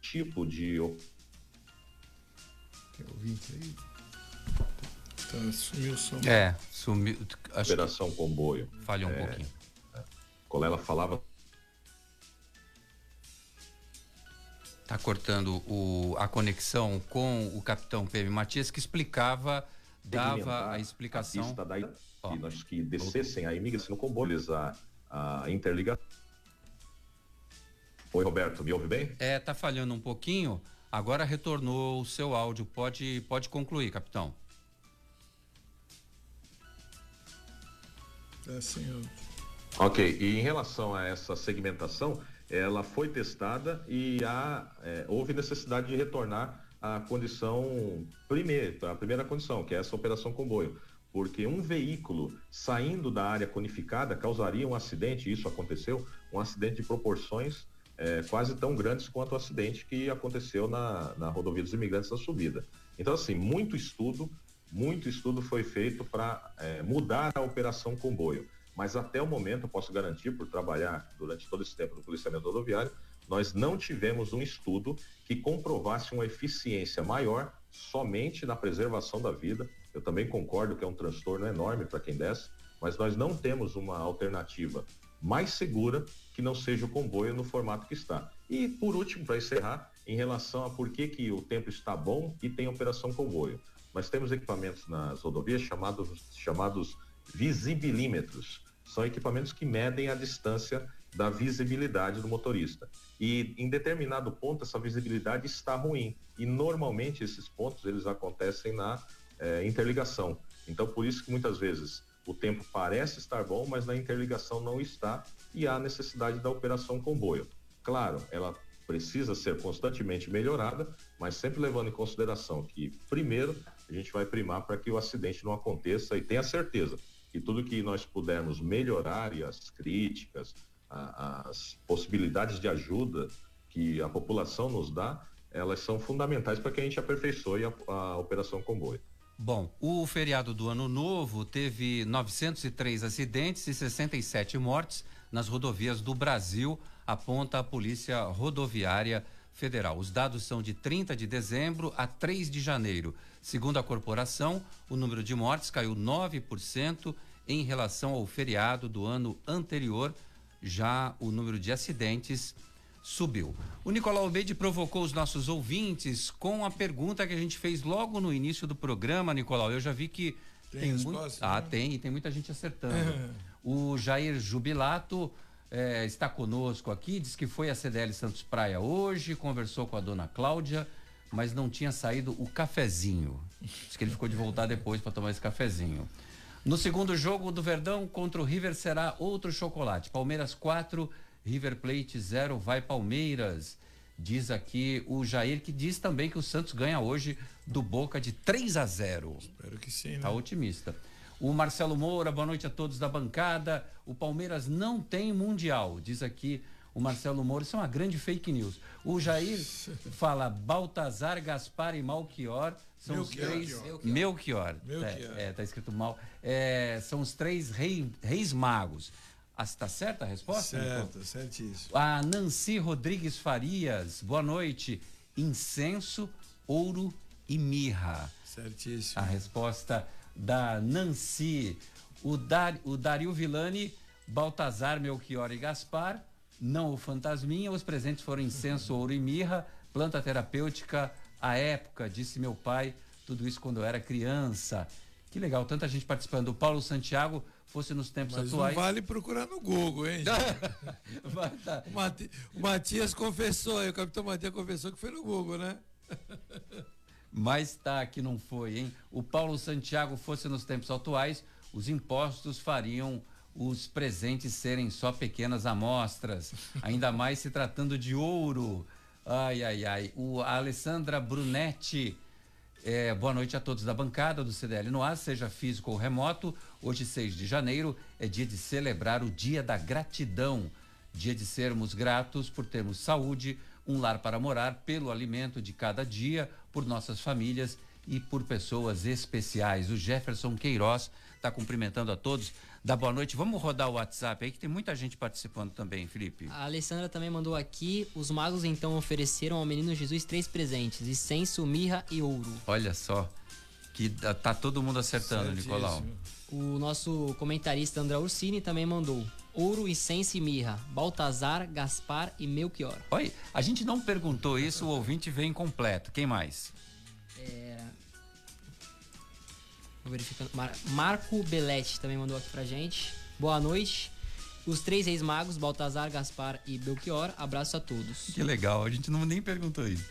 tipo de. Ouvinte aí. Tá, sumiu o som. É, sumiu. Acho Operação Comboio. Falhou um é, pouquinho. É, Colela falava Está cortando o, a conexão com o capitão PM Matias, que explicava, dava a explicação. A pista da, que nós que descessem a imigração no comboio, a, a interligação. Oi, Roberto, me ouve bem? É, tá falhando um pouquinho. Agora retornou o seu áudio. Pode, pode concluir, capitão. É, senhor. Ok, e em relação a essa segmentação, ela foi testada e há, é, houve necessidade de retornar à condição primeira, a primeira condição, que é essa operação comboio. porque um veículo saindo da área conificada causaria um acidente, isso aconteceu, um acidente de proporções é, quase tão grandes quanto o acidente que aconteceu na, na rodovia dos imigrantes na subida. Então, assim, muito estudo, muito estudo foi feito para é, mudar a operação comboio. Mas até o momento, eu posso garantir, por trabalhar durante todo esse tempo no policiamento rodoviário, nós não tivemos um estudo que comprovasse uma eficiência maior somente na preservação da vida. Eu também concordo que é um transtorno enorme para quem desce, mas nós não temos uma alternativa mais segura que não seja o comboio no formato que está. E por último, para encerrar, em relação a por que, que o tempo está bom e tem operação comboio. Nós temos equipamentos nas rodovias chamados, chamados visibilímetros. São equipamentos que medem a distância da visibilidade do motorista. E em determinado ponto essa visibilidade está ruim. E normalmente esses pontos eles acontecem na é, interligação. Então por isso que muitas vezes o tempo parece estar bom, mas na interligação não está e há necessidade da operação comboio. Claro, ela precisa ser constantemente melhorada, mas sempre levando em consideração que, primeiro, a gente vai primar para que o acidente não aconteça e tenha certeza que tudo que nós pudermos melhorar e as críticas, a, as possibilidades de ajuda que a população nos dá, elas são fundamentais para que a gente aperfeiçoe a, a operação comboio. Bom, o feriado do Ano Novo teve 903 acidentes e 67 mortes nas rodovias do Brasil, aponta a Polícia Rodoviária Federal. Os dados são de 30 de dezembro a 3 de janeiro. Segundo a corporação, o número de mortes caiu 9% em relação ao feriado do ano anterior. Já o número de acidentes subiu. O Nicolau Obeide provocou os nossos ouvintes com a pergunta que a gente fez logo no início do programa, Nicolau. Eu já vi que tem, tem resposta, muito... Ah, né? tem, e tem muita gente acertando. o Jair Jubilato eh, está conosco aqui, diz que foi a CDL Santos Praia hoje, conversou com a dona Cláudia, mas não tinha saído o cafezinho. Diz que ele ficou de voltar depois para tomar esse cafezinho. No segundo jogo do Verdão contra o River será outro chocolate. Palmeiras 4, River Plate 0, vai Palmeiras. Diz aqui o Jair que diz também que o Santos ganha hoje do Boca de 3 a 0. Espero que sim, né? Tá otimista. O Marcelo Moura, boa noite a todos da bancada. O Palmeiras não tem mundial, diz aqui o Marcelo Moura. Isso é uma grande fake news. O Jair fala Baltazar, Gaspar e Malchior. São Melchior. os três. Melchior. Melchior. Melchior. É, é, tá escrito mal. É, são os três rei, reis magos. Está ah, certa a resposta? Certo, certíssimo. A Nancy Rodrigues Farias, boa noite. Incenso, ouro e mirra. Certíssimo. A resposta da Nancy. O, Dar, o Dario Villani, Baltazar, Melchior e Gaspar. Não o Fantasminha. Os presentes foram incenso, ouro e mirra. Planta terapêutica à época, disse meu pai. Tudo isso quando eu era criança. Que legal, tanta gente participando. O Paulo Santiago fosse nos tempos Mas atuais. Não vale procurar no Google, hein? tá. o, Mati, o Matias confessou, o capitão Matias confessou que foi no Google, né? Mas tá que não foi, hein? O Paulo Santiago fosse nos tempos atuais, os impostos fariam os presentes serem só pequenas amostras, ainda mais se tratando de ouro. Ai, ai, ai. O a Alessandra Brunetti é, boa noite a todos da bancada do CDL no ar, seja físico ou remoto. Hoje, 6 de janeiro, é dia de celebrar o Dia da Gratidão. Dia de sermos gratos por termos saúde, um lar para morar, pelo alimento de cada dia, por nossas famílias e por pessoas especiais. O Jefferson Queiroz está cumprimentando a todos da boa noite. Vamos rodar o WhatsApp aí, que tem muita gente participando também, Felipe. A Alessandra também mandou aqui. Os magos então ofereceram ao menino Jesus três presentes: incenso, mirra e ouro. Olha só. Que tá todo mundo acertando, Certíssimo. Nicolau. O nosso comentarista André Ursini também mandou ouro, incenso e mirra, Baltazar, Gaspar e Melchior. Olha, a gente não perguntou isso, o ouvinte vem completo. Quem mais? É, verificando. Mar Marco Belletti também mandou aqui pra gente. Boa noite. Os três reis magos, Baltazar, Gaspar e Belchior, abraço a todos. Que legal, a gente não nem perguntou isso.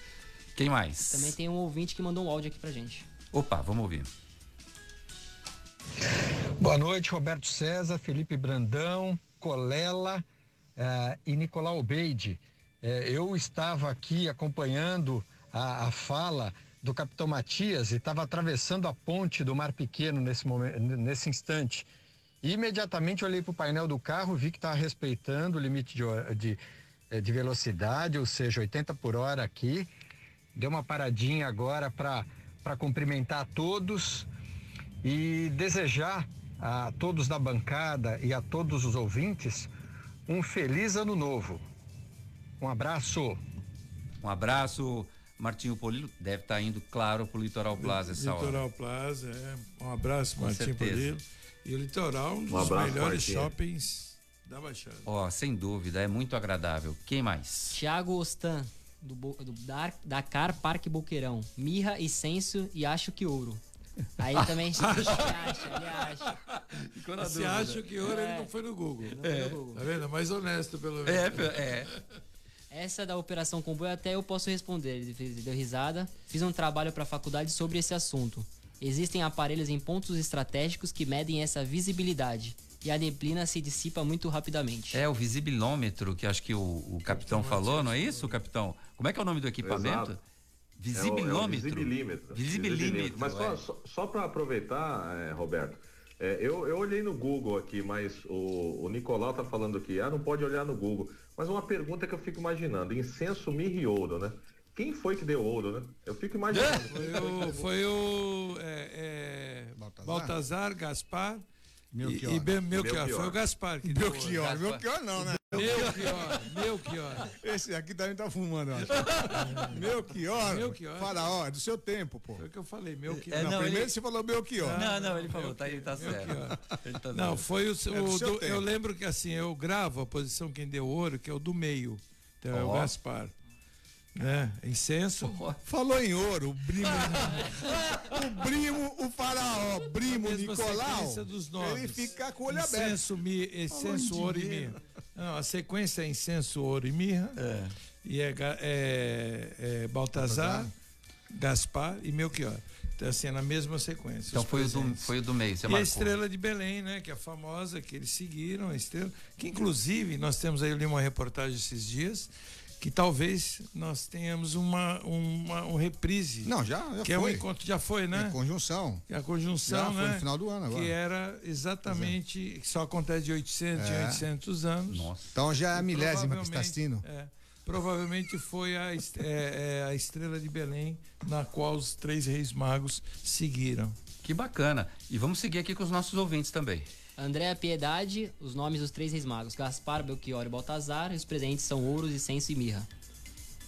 Quem mais? Também tem um ouvinte que mandou um áudio aqui pra gente. Opa, vamos ouvir. Boa noite, Roberto César, Felipe Brandão, Colela uh, e Nicolau Beide. Uh, eu estava aqui acompanhando a, a fala do Capitão Matias e estava atravessando a ponte do Mar Pequeno nesse, momento, nesse instante. E imediatamente olhei para o painel do carro, vi que estava respeitando o limite de, de, eh, de velocidade, ou seja, 80 por hora aqui. Deu uma paradinha agora para cumprimentar a todos e desejar a todos da bancada e a todos os ouvintes um feliz ano novo. Um abraço. Um abraço. Martinho Polilo deve estar tá indo, claro, para o Litoral Plaza essa Litoral hora. Plaza, é. Um abraço, Com Martinho certeza. Polilo. E o Litoral, um dos abraço, melhores Martinho. shoppings da Baixada. Ó, sem dúvida, é muito agradável. Quem mais? Thiago Ostan, do, do Dar- Dakar Parque Boqueirão. Mirra, Incenso e acho que ouro. Aí também ele acha, ele acha. Você dúvida. acha que ouro ele É. não foi no Google. Não foi no Google. Tá vendo? Mais honesto, pelo É, menos. é. Essa da Operação Comboio até eu posso responder. Ele fez- deu risada. Fiz um trabalho para a faculdade sobre esse assunto. Existem aparelhos em pontos estratégicos que medem essa visibilidade. E a neblina se dissipa muito rapidamente. É o visibilômetro que acho que o, o capitão falou, não é isso, capitão? Como é que é o nome do equipamento? Exato. Visibilômetro. É o, é o visibilímetro. Visibilímetro, Mas só, é. só, só para aproveitar, é, Roberto, é, eu, eu olhei no Google aqui, mas o, o Nicolau tá falando aqui, ah, não pode olhar no Google. Mas uma pergunta que eu fico imaginando, incenso, mirra e ouro, né? Quem foi que deu ouro, né? Eu fico imaginando. Foi o, foi o é, é, Baltazar. Gaspar Melchior. e, e Ben- Melchior. Melchior. Foi o Gaspar que deu ouro. Belchior, Belchior não, né? Melchior, Melchior. Esse aqui também tá fumando, acho. Melchior, Melchior. Faraó, é do seu tempo, pô. Foi o que eu falei, Melchior. É, não, não, primeiro ele- você falou Belchior. Não, não, ele falou, tá, ele tá certo. Melchior. Ele tá Não, foi o, É do o seu do- tempo. eu lembro que assim, eu gravo a posição quem deu ouro, que é o do meio. Então é o. Gaspar. Né? Incenso. Falou em ouro, o brimo. o brimo, o faraó, A mesma Nicolau. Ele fica com o olho aberto. Incenso, mi, incenso ouro e mirra. Não, a sequência é incenso, ouro e mirra. E é, é, é Baltazar, Gaspar e Melchior. Então, assim, é na mesma sequência. Então foi o, do, foi o do meio, você E a estrela de Belém, né? Que é a famosa, que eles seguiram, a estrela. Que inclusive nós temos aí eu li uma reportagem esses dias que talvez nós tenhamos uma, uma um reprise. Não, já, já que é um foi. encontro, já foi, né? É conjunção. Que é a conjunção, Já foi né? no final do ano agora. Que era exatamente, que só acontece de 800 em É. 800 anos. Nossa. Então já é a milésima que está Provavelmente- assistindo. É, provavelmente foi a, est- é, é, a estrela de Belém na qual os três reis magos seguiram. Que bacana. E vamos seguir aqui com os nossos ouvintes também. Andréa Piedade, os nomes dos três reis magos. Gaspar, Belchior e Baltazar. E os presentes são ouros, incenso e mirra.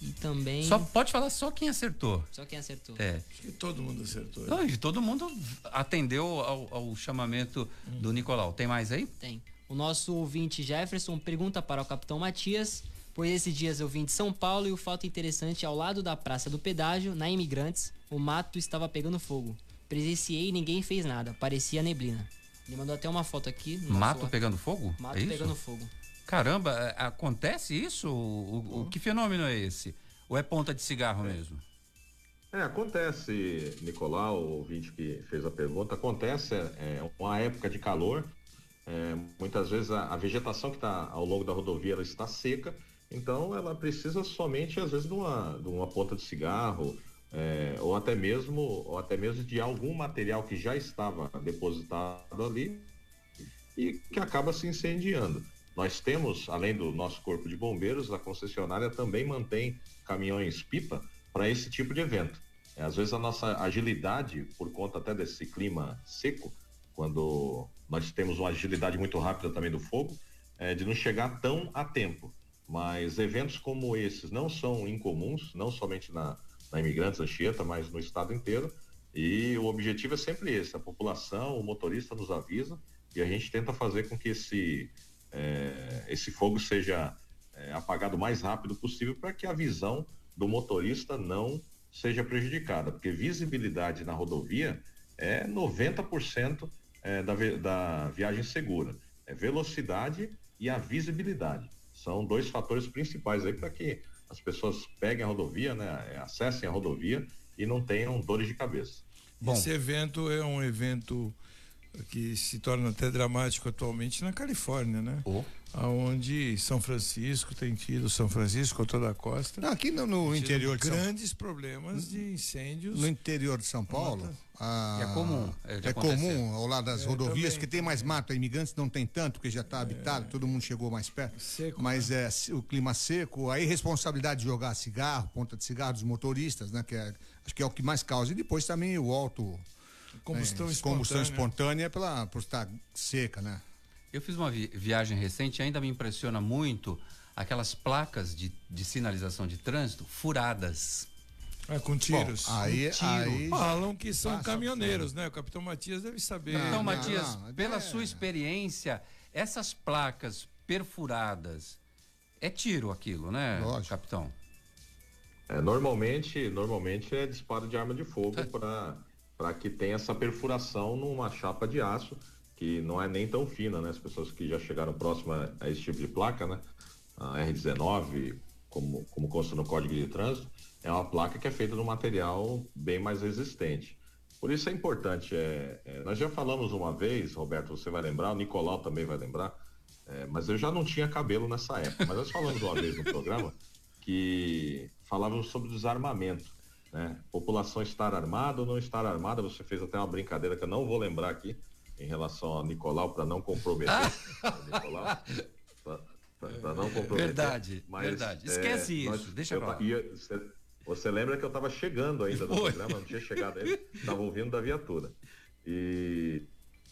E também... Só pode falar só quem acertou. Só quem acertou. É. Acho que todo mundo acertou. Não, e todo mundo atendeu ao, ao chamamento do Nicolau. Tem mais aí? Tem. O nosso ouvinte Jefferson pergunta para o capitão Matias, pois esses dias eu vim de São Paulo e o fato interessante, ao lado da Praça do Pedágio, na Imigrantes, o mato estava pegando fogo. Presenciei e ninguém fez nada, parecia neblina. Ele mandou até uma foto aqui. Mato WhatsApp. pegando fogo? Mato É isso? pegando fogo. Caramba, é, acontece isso? O, o- o- que fenômeno é esse? Ou é ponta de cigarro mesmo? É, acontece, Nicolau, o ouvinte que fez a pergunta, acontece, é, é uma época de calor, é, muitas vezes a, a vegetação que está ao longo da rodovia ela está seca, então ela precisa somente, às vezes, de uma, de uma ponta de cigarro, é, ou até mesmo ou até mesmo de algum material que já estava depositado ali e que acaba se incendiando. Nós temos, além do nosso corpo de bombeiros, a concessionária também mantém caminhões pipa para esse tipo de evento. É, às vezes a nossa agilidade, por conta até desse clima seco, quando nós temos uma agilidade muito rápida também do fogo, é de não chegar tão a tempo. Mas eventos como esses não são incomuns, não somente na, na Imigrantes Anchieta, mas no estado inteiro. E o objetivo é sempre esse: a população, o motorista nos avisa e a gente tenta fazer com que esse, eh, esse fogo seja eh, apagado o mais rápido possível para que a visão do motorista não seja prejudicada, porque visibilidade na rodovia é 90% eh, da, da viagem segura. É velocidade e a visibilidade. São dois fatores principais aí para que as pessoas peguem a rodovia, né, acessem a rodovia e não tenham dores de cabeça. Esse evento é um evento que se torna até dramático atualmente na Califórnia, né? Oh. Aonde São Francisco tem tido, São Francisco, toda a costa. Não, aqui no, no interior de São grandes problemas de incêndios. No interior de São Paulo. Ah, é comum. É, é comum ao lado das é, rodovias também, que tem mais mato, imigrantes não tem tanto, porque já está habitado, todo mundo chegou mais perto. Seco, mas né? é o clima seco, a irresponsabilidade de jogar cigarro, ponta de cigarro dos motoristas, né? Que é, acho que é o que mais causa. E depois também o alto Combustão, é, espontânea. combustão espontânea pela, por estar seca, né? Eu fiz uma vi viagem recente e ainda me impressiona muito aquelas placas de, de sinalização de trânsito furadas. É, com tiros. Bom, aí, tiro. aí Falam que são caminhoneiros, né? O capitão Matias deve saber. Então, não, Matias, não, pela é... sua experiência, essas placas perfuradas, é tiro aquilo, né, Lógico. capitão? É, normalmente, normalmente é disparo de arma de fogo para para que tenha essa perfuração numa chapa de aço, que não é nem tão fina, né? As pessoas que já chegaram próximo a esse tipo de placa, né? A R19, como, como consta no Código de Trânsito, é uma placa que é feita de um material bem mais resistente. Por isso é importante, é, é, nós já falamos uma vez, Roberto, você vai lembrar, o Nicolau também vai lembrar, é, mas eu já não tinha cabelo nessa época, mas nós falamos uma vez no programa que falávamos sobre desarmamento. Né? População estar armada ou não estar armada, você fez até uma brincadeira que eu não vou lembrar aqui em relação a Nicolau para não comprometer ah. Nicolau. Para não comprometer. Verdade, mas, verdade. Esquece é, isso, nós, deixa eu ia, você, você, lembra que eu estava chegando ainda no Foi. programa, não tinha chegado ainda, estava ouvindo da viatura. E,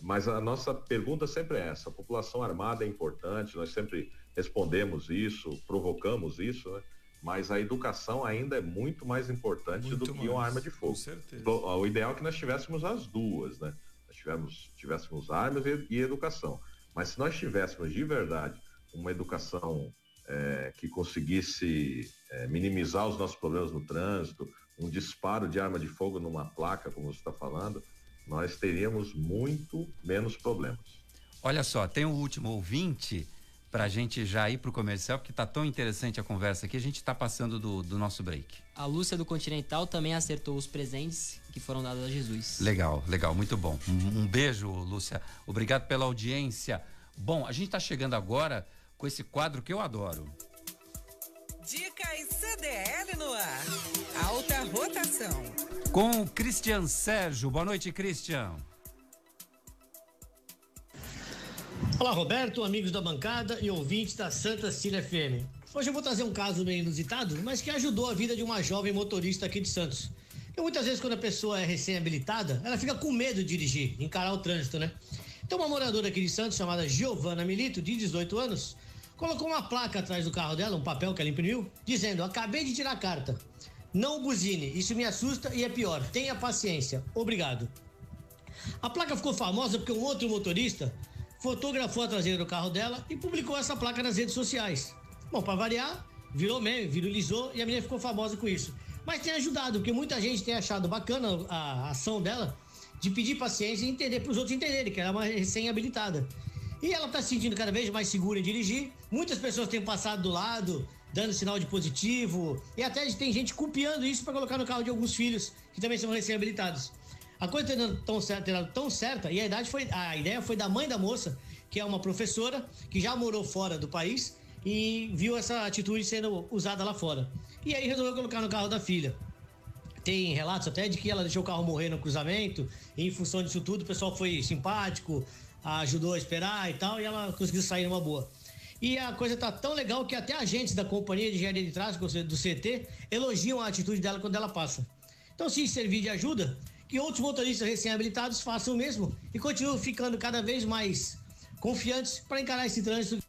mas a nossa pergunta sempre é essa: a população armada é importante, nós sempre respondemos isso, provocamos isso, né? mas a educação ainda é muito mais importante muito do que mais, uma arma de fogo. Com certeza. O ideal é que nós tivéssemos as duas, né? Nós tivéssemos, tivéssemos armas e, e educação. Mas se nós tivéssemos de verdade uma educação é, que conseguisse é, minimizar os nossos problemas no trânsito, um disparo de arma de fogo numa placa, como você está falando, nós teríamos muito menos problemas. Olha só, tem um último ouvinte para a gente já ir para o comercial, porque está tão interessante a conversa aqui, a gente está passando do, do, nosso break. A Lúcia do Continental também acertou os presentes que foram dados a Jesus. Legal, legal, muito bom. Um, um beijo, Lúcia. Obrigado pela audiência. Bom, a gente está chegando agora com esse quadro que eu adoro. Dicas CDL no ar. Alta rotação. Com o Christian Sérgio. Boa noite, Christian. Olá, Roberto, amigos da bancada e ouvintes da Santa Cília FM. Hoje eu vou trazer um caso meio inusitado, mas que ajudou a vida de uma jovem motorista aqui de Santos. Porque muitas vezes, quando a pessoa é recém-habilitada, ela fica com medo de dirigir, encarar o trânsito, né? Então, uma moradora aqui de Santos, chamada Giovana Milito, de 18 anos, colocou uma placa atrás do carro dela, um papel que ela imprimiu, dizendo: Acabei de tirar a carta. Não buzine, isso me assusta e é pior. Tenha paciência. Obrigado. A placa ficou famosa porque um outro motorista fotografou a traseira do carro dela e publicou essa placa nas redes sociais. Bom, para variar, virou meme, viralizou e a menina ficou famosa com isso. Mas tem ajudado, porque muita gente tem achado bacana a ação dela de pedir paciência e entender para os outros entenderem que ela é uma recém-habilitada. E ela está se sentindo cada vez mais segura em dirigir. Muitas pessoas têm passado do lado, dando sinal de positivo, e até tem gente copiando isso para colocar no carro de alguns filhos que também são recém-habilitados. A coisa tendo tão certa, tão certa, e a idade foi, a ideia foi da mãe da moça, que é uma professora que já morou fora do país e viu essa atitude sendo usada lá fora. E aí resolveu colocar no carro da filha. Tem relatos até de que ela deixou o carro morrer no cruzamento, e em função disso tudo, o pessoal foi simpático, ajudou a esperar e tal, e ela conseguiu sair numa boa. E a coisa tá tão legal que até agentes da Companhia de Engenharia de Tráfego, do CT, elogiam a atitude dela quando ela passa. Então, se servir de ajuda, que outros motoristas recém-habilitados façam o mesmo e continuem ficando cada vez mais confiantes para encarar esse trânsito.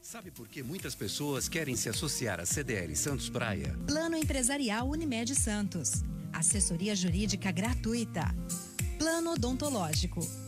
Sabe por que muitas pessoas querem se associar à CDL Santos Praia? Plano Empresarial Unimed Santos. Assessoria Jurídica gratuita. Plano Odontológico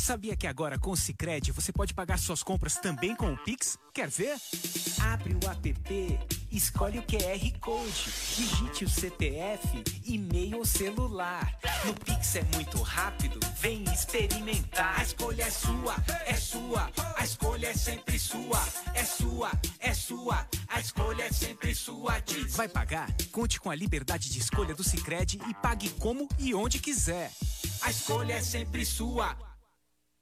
Sabia que agora com o Cicred você pode pagar suas compras também com o Pix? Quer ver? Abre o app, escolhe o QR Code, digite o CPF, e-mail ou celular. No Pix é muito rápido, vem experimentar. A escolha é sua, é sua, a escolha é sempre sua, é sua, é sua, a escolha é sempre sua. Diz. Vai pagar? Conte com a liberdade de escolha do Cicred e pague como e onde quiser. A escolha é sempre sua.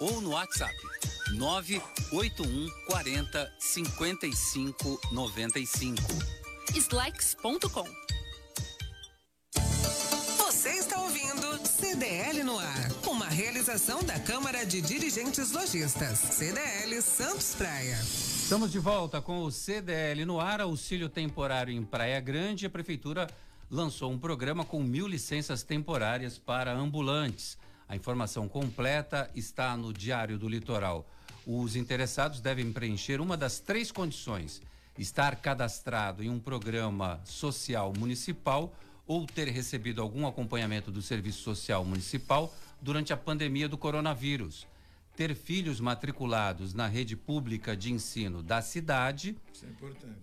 ou no WhatsApp 981 40 55 95. Slacks.com Você está ouvindo CDL no ar, uma realização da Câmara de Dirigentes Lojistas, CDL Santos Praia. Estamos de volta com o CDL no ar, auxílio temporário em Praia Grande. A prefeitura lançou um programa com mil licenças temporárias para ambulantes. A informação completa está no Diário do Litoral. Os interessados devem preencher uma das três condições: estar cadastrado em um programa social municipal ou ter recebido algum acompanhamento do Serviço Social Municipal durante a pandemia do coronavírus. Ter filhos matriculados na rede pública de ensino da cidade é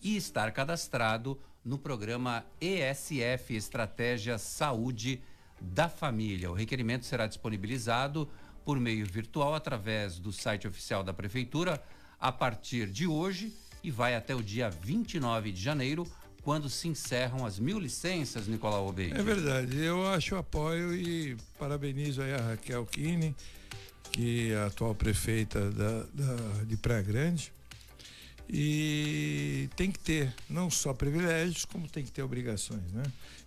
e estar cadastrado no programa ESF Estratégia Saúde da família. O requerimento será disponibilizado por meio virtual através do site oficial da Prefeitura a partir de hoje e vai até o dia 29 de janeiro, quando se encerram as mil licenças, Nicolau Obeide. É verdade, eu acho apoio e parabenizo aí a Raquel Kine, que é a atual prefeita da, da, de Praia Grande. E tem que ter não só privilégios, como tem que ter obrigações, né?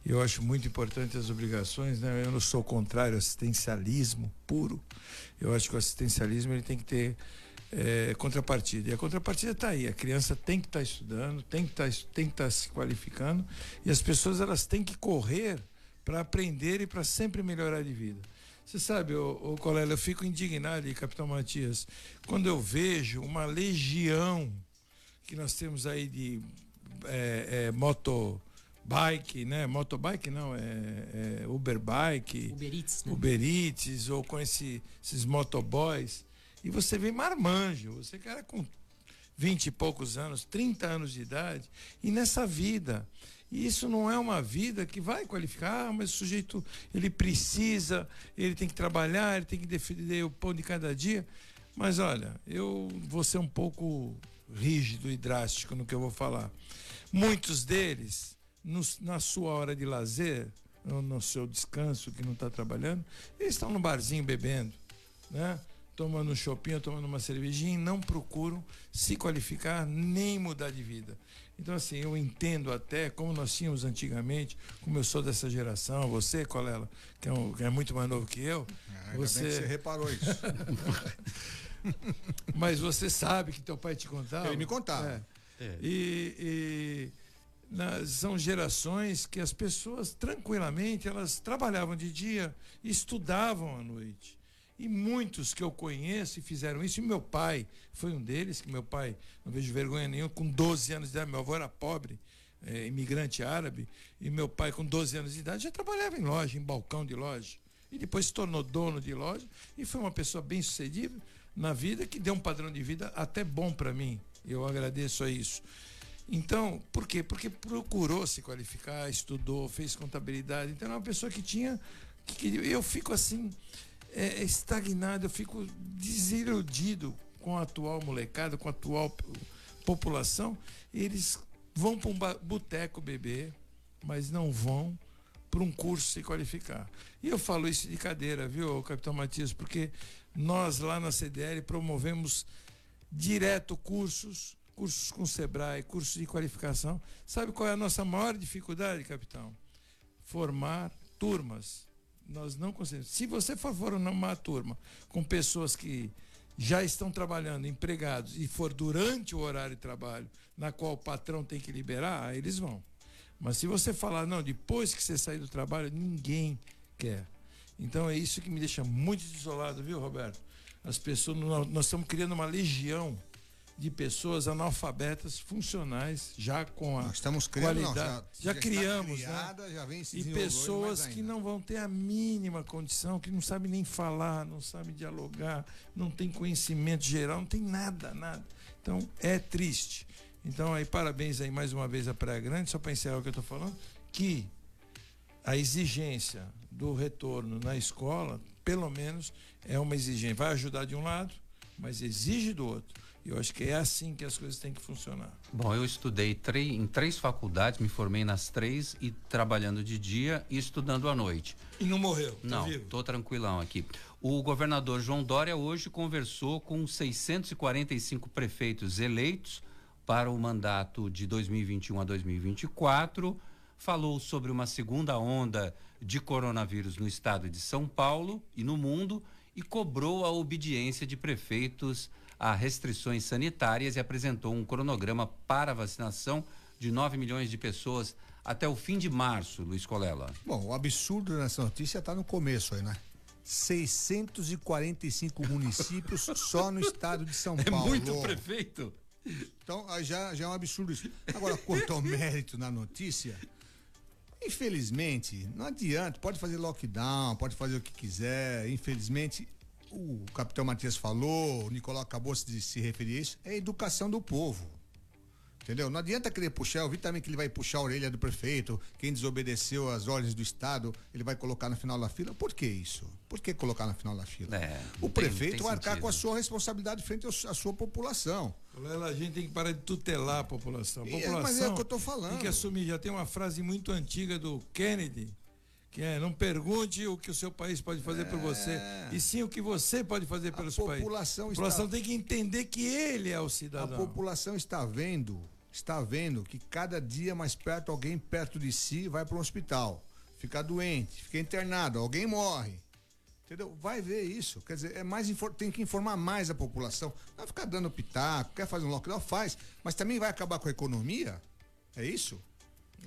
Eu acho muito importante as obrigações, né? Eu não sou contrário ao assistencialismo puro. Eu acho que o assistencialismo ele tem que ter é, contrapartida. E a contrapartida está aí. A criança tem que estar tá estudando, tem que tá, estar tá se qualificando e as pessoas elas têm que correr para aprender e para sempre melhorar de vida. Você sabe, o ô Colela, eu fico indignado, e Capitão Matias, quando eu vejo uma legião que nós temos aí de é, é, moto bike, né? Motobike não, é, é Uberbike, Uber Eats, né? Uber Eats, ou com esse, esses motoboys. E você vê marmanjo, você cara com 20 e poucos anos, 30 anos de idade, e nessa vida. E isso não é uma vida que vai qualificar, ah, mas o sujeito ele precisa, ele tem que trabalhar, ele tem que defender o pão de cada dia. Mas olha, eu vou ser um pouco rígido e drástico no que eu vou falar. Muitos deles no, na sua hora de lazer, no, no seu descanso, que não está trabalhando, eles estão no barzinho bebendo, né? tomando um chopinho, tomando uma cervejinha e não procuram se qualificar nem mudar de vida. Então, assim, eu entendo até como nós tínhamos antigamente, como eu sou dessa geração, você, Colela, que é, um, que é muito mais novo que eu. Ah, você... você reparou isso. Mas você sabe que teu pai te contava. Ele me contava. É. É. E, e na, são gerações que as pessoas tranquilamente elas trabalhavam de dia e estudavam à noite. E muitos que eu conheço fizeram isso, e meu pai foi um deles, que meu pai, não vejo vergonha nenhuma, com 12 anos de idade, meu avô era pobre, é, imigrante árabe, e meu pai com 12 anos de idade já trabalhava em loja, em balcão de loja. E depois se tornou dono de loja e foi uma pessoa bem sucedida na vida, que deu um padrão de vida até bom para mim. Eu agradeço a isso. Então, por quê? Porque procurou se qualificar, estudou, fez contabilidade. Então, é uma pessoa que tinha. Que, eu fico assim, é, estagnado, eu fico desiludido com a atual molecada, com a atual população. Eles vão para um boteco beber, mas não vão para um curso se qualificar. E eu falo isso de cadeira, viu, Capitão Matias, porque nós lá na CDL promovemos direto cursos cursos com Sebrae, cursos de qualificação. Sabe qual é a nossa maior dificuldade, capitão? Formar turmas. Nós não conseguimos. Se você for formar turma com pessoas que já estão trabalhando, empregados, e for durante o horário de trabalho, na qual o patrão tem que liberar, aí eles vão. Mas se você falar, não, depois que você sair do trabalho, ninguém quer. Então é isso que me deixa muito desolado, viu, Roberto? As pessoas, nós estamos criando uma legião de pessoas analfabetas funcionais já com a Nós estamos criando, qualidade. Não, já, já, já criamos, criada, né? Já e pessoas que não vão ter a mínima condição, que não sabem nem falar, não sabem dialogar, não tem conhecimento geral, não tem nada, nada. Então é triste. Então aí parabéns aí mais uma vez a Praia Grande, só para encerrar o que eu estou falando, que a exigência do retorno na escola, pelo menos, é uma exigência. Vai ajudar de um lado, mas exige do outro. Eu acho que é assim que as coisas têm que funcionar. Bom, eu estudei em três faculdades, me formei nas três e trabalhando de dia e estudando à noite. E não morreu? Tá não, vivo? tô tranquilão aqui. O governador João Dória hoje conversou com 645 prefeitos eleitos para o mandato de 2021 a 2024. Falou sobre uma segunda onda de coronavírus no estado de São Paulo e no mundo e cobrou a obediência de prefeitos a restrições sanitárias e apresentou um cronograma para vacinação de 9 milhões de pessoas até o fim de março, Luiz Colela. Bom, o absurdo nessa notícia está no começo aí, né? 645 municípios só no estado de São Paulo. É muito prefeito. Então, já, já é um absurdo isso. Agora, quanto ao mérito na notícia, infelizmente, não adianta. Pode fazer lockdown, pode fazer o que quiser. Infelizmente, o capitão Matias falou, o Nicolau acabou de se referir a isso, é a educação do povo. Entendeu? Não adianta querer puxar, eu vi também que ele vai puxar a orelha do prefeito, quem desobedeceu as ordens do Estado, ele vai colocar no final da fila. Por que isso? Por que colocar no final da fila? É, o prefeito vai arcar com a sua responsabilidade frente à sua população. A gente tem que parar de tutelar a população. A população é, mas é o que eu estou falando. Tem que assumir. Já tem uma frase muito antiga do Kennedy, é, não pergunte o que o seu país pode fazer é. por você, é. e sim o que você pode fazer pelo seu país. A população tem que entender que ele é o cidadão. A população está vendo, está vendo que cada dia mais perto alguém perto de si vai para um hospital, fica doente, fica internado, alguém morre. Entendeu? Vai ver isso. Quer dizer, é mais tem que informar mais a população. Não ficar dando pitaco, quer fazer um lockdown, faz. Mas também vai acabar com a economia? É isso?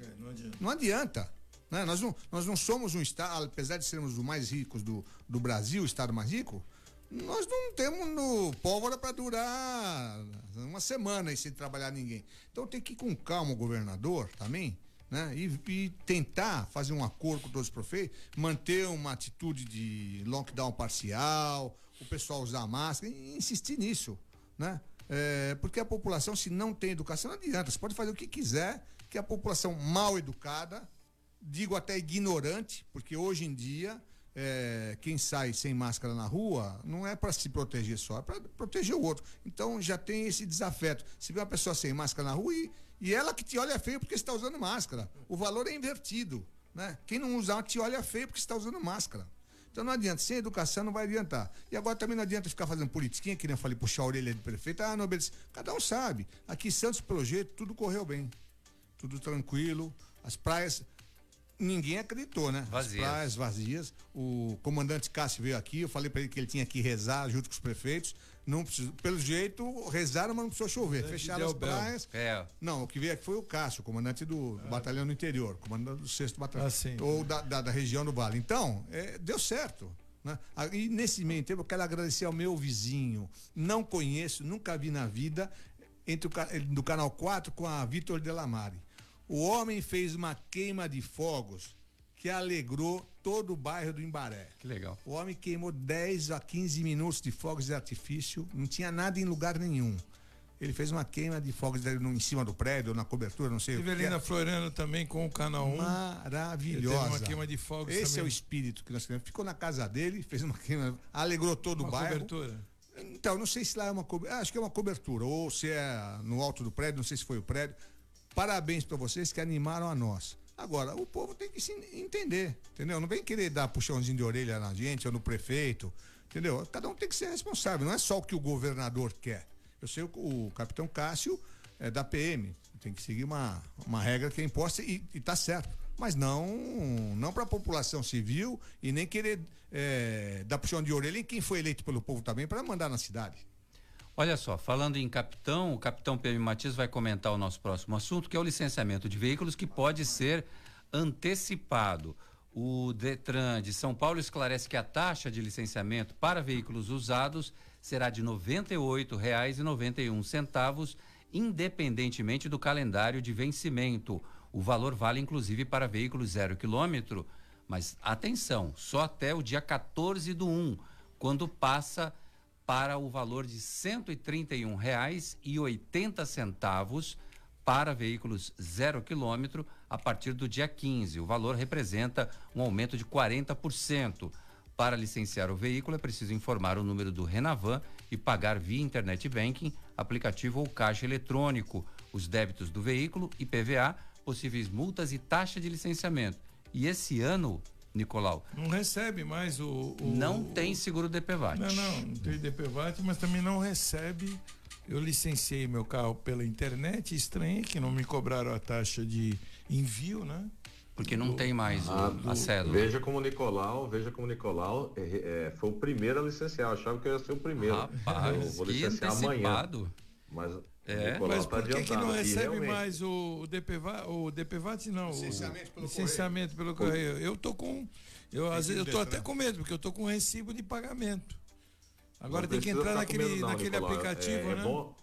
É, não adianta. Não adianta. Né? Nós, não, nós não somos um estado, apesar de sermos os mais ricos do, do Brasil, o estado mais rico, nós não temos no pólvora para durar uma semana sem trabalhar ninguém. Então tem que ir com calma o governador também, né? E, e, tentar fazer um acordo com todos os prefeitos, manter uma atitude de lockdown parcial, o pessoal usar máscara, e insistir nisso, né? É, porque a população, se não tem educação, não adianta. Você pode fazer o que quiser, que a população mal educada digo até ignorante, porque hoje em dia é, quem sai sem máscara na rua não é para se proteger só, é para proteger o outro. Então já tem esse desafeto. Se vê uma pessoa sem máscara na rua e, e ela que te olha feio porque está usando máscara, o valor é invertido. Né? Quem não usar te olha feio porque está usando máscara. Então não adianta, sem educação não vai adiantar. E agora também não adianta ficar fazendo politiquinha, que nem eu falei, puxar a orelha do prefeito. Ah, não. Cada um sabe. Aqui Santos Projeto, tudo correu bem. Tudo tranquilo. As praias, ninguém acreditou, né? Vazias. As praias vazias. O comandante Cássio veio aqui, eu falei para ele que ele tinha que rezar junto com os prefeitos. Não precisou, pelo jeito, rezaram, mas não precisou chover. Fecharam as praias. É. Não, o que veio aqui foi o Cássio, comandante do é. batalhão do interior, comandante do sexto batalhão. Ah, ou da, da, da, região do Vale. Então, é, deu certo. Né? Ah, e nesse meio tempo, eu quero agradecer ao meu vizinho. Não conheço, nunca vi na vida, entre o do Canal 4 com a Vitor Delamare. O homem fez uma queima de fogos que alegrou todo o bairro do Imbaré. Que legal. O homem queimou 10 a 15 minutos de fogos de artifício, não tinha nada em lugar nenhum. ele fez uma queima de fogos no- em cima do prédio, na cobertura, não sei o que. Rivelina era. Floriano também com o canal 1. Maravilhosa. Teve uma queima de fogos Esse também. é o espírito que nós queremos. Ficou na casa dele, fez uma queima, alegrou todo Uma o bairro. cobertura. Então, não sei se lá é uma cobertura. Acho que é uma cobertura, ou se é no alto do prédio, não sei se foi o prédio. Parabéns para vocês que animaram a nós. Agora, o povo tem que se entender, entendeu? Não vem querer dar puxãozinho de orelha na gente ou no prefeito, entendeu? Cada um tem que ser responsável, não é só o que o governador quer. Eu sei o, o capitão Cássio é da PM, tem que seguir uma, uma regra que é imposta e, e tá certo. Mas não, não para a população civil e nem querer é, dar puxão de orelha em quem foi eleito pelo povo também para mandar na cidade. Olha só, falando em capitão, o capitão PM Matias vai comentar o nosso próximo assunto, que é o licenciamento de veículos que pode ser antecipado. O Detran de São Paulo esclarece que a taxa de licenciamento para veículos usados será de R$ 98,91, independentemente do calendário de vencimento. O valor vale inclusive para veículos zero quilômetro, mas atenção, só até o dia 14 do 1, quando passa para o valor de R$ 131,80 para veículos zero quilômetro a partir do dia 15. O valor representa um aumento de 40%. Para licenciar o veículo é preciso informar o número do Renavan e pagar via internet banking, aplicativo ou caixa eletrônico, os débitos do veículo, IPVA, possíveis multas e taxa de licenciamento. E esse ano, Nicolau, Não recebe mais o. o- não tem seguro DPVAT. Não, não, não tem DPVAT, mas também não recebe. Eu licenciei meu carro pela internet, estranhei que não me cobraram a taxa de envio, né? Porque não tem mais o- Ah, a cédula. Veja como o Nicolau, veja como o Nicolau é, é, foi o primeiro a licenciar. Eu achava que eu ia ser o primeiro. Rapaz, eu vou licenciar amanhã. Mas É. Mas por que, que não recebe mais o, o DPVAT? O DPVAT não. Licenciamento pelo licenciamento pelo correio. Eu tô com. Eu, às vezes, eu tô até com medo, porque eu tô com recibo de pagamento. Agora não tem que entrar naquele, medo não, naquele Nicolau. aplicativo, é, né? É bom,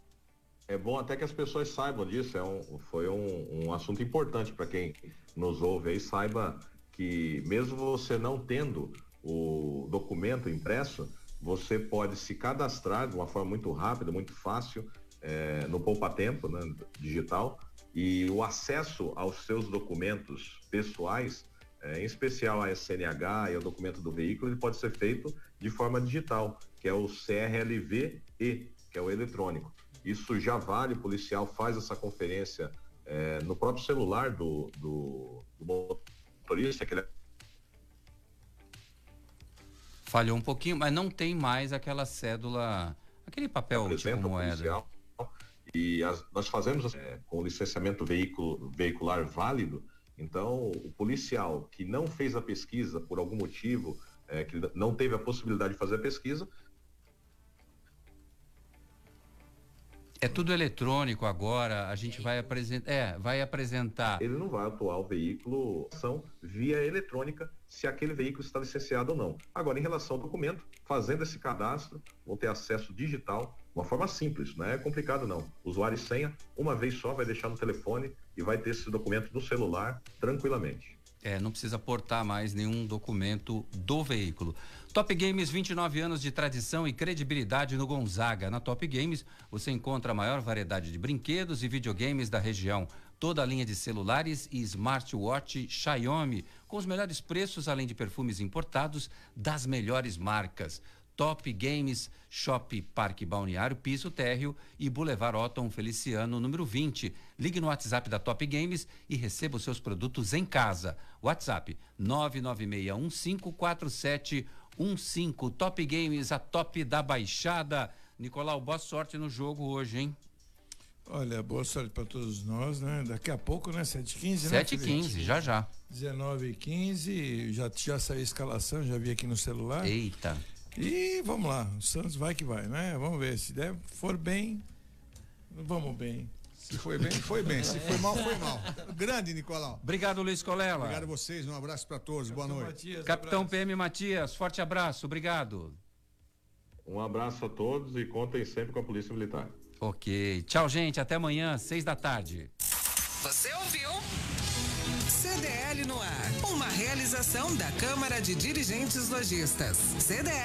é bom até que as pessoas saibam disso. É um, foi um, um assunto importante para quem nos ouve aí, saiba que mesmo você não tendo o documento impresso, você pode se cadastrar de uma forma muito rápida, muito fácil, é, no Poupa Tempo né, digital, e o acesso aos seus documentos pessoais, é, em especial a SNH e o documento do veículo, ele pode ser feito de forma digital, que é o CRLV-E, que é o eletrônico. Isso já vale, o policial faz essa conferência é, no próprio celular do, do, do motorista, que ele Falhou um pouquinho, mas não tem mais aquela cédula, aquele papel tipo moeda. policial. E as- nós fazemos é, com licenciamento veicular válido. Então, o policial que não fez a pesquisa por algum motivo, é, que não teve a possibilidade de fazer a pesquisa, É tudo eletrônico agora, a gente vai apresentar, é, vai apresentar. ele não vai atuar o veículo ação via eletrônica se aquele veículo está licenciado ou não. Agora, em relação ao documento, fazendo esse cadastro, vão ter acesso digital, uma forma simples, não é complicado não. Usuário e senha, uma vez só, vai deixar no telefone e vai ter esse documento no celular tranquilamente. É, não precisa portar mais nenhum documento do veículo. Top Games, 29 anos de tradição e credibilidade no Gonzaga. Na Top Games, você encontra a maior variedade de brinquedos e videogames da região. Toda a linha de celulares e smartwatch Xiaomi, com os melhores preços, além de perfumes importados das melhores marcas. Top Games, Shop Parque Balneário, Piso Térreo e Boulevard Otton Feliciano, número 20. Ligue no WhatsApp da Top Games e receba os seus produtos em casa. WhatsApp 996154715. Top Games, a top da Baixada. Nicolau, boa sorte no jogo hoje, hein? Olha, boa sorte para todos nós, né? Daqui a pouco, né? 7h15, né? 7h15, já já. 19h15, já, já saiu a escalação, já vi aqui no celular. Eita. E vamos lá, o Santos vai que vai, né? Vamos ver, se der, for bem, vamos bem. Se foi bem, foi bem. Se foi mal, foi mal. Grande, Nicolau. Obrigado, Luiz Colela. Obrigado a vocês, um abraço para todos, boa noite. Capitão PM Matias, forte abraço, obrigado. Um abraço a todos e contem sempre com a Polícia Militar. Ok. Tchau, gente. Até amanhã, seis da tarde. Você ouviu? CDL no ar. Uma realização da Câmara de Dirigentes Lojistas. CDL.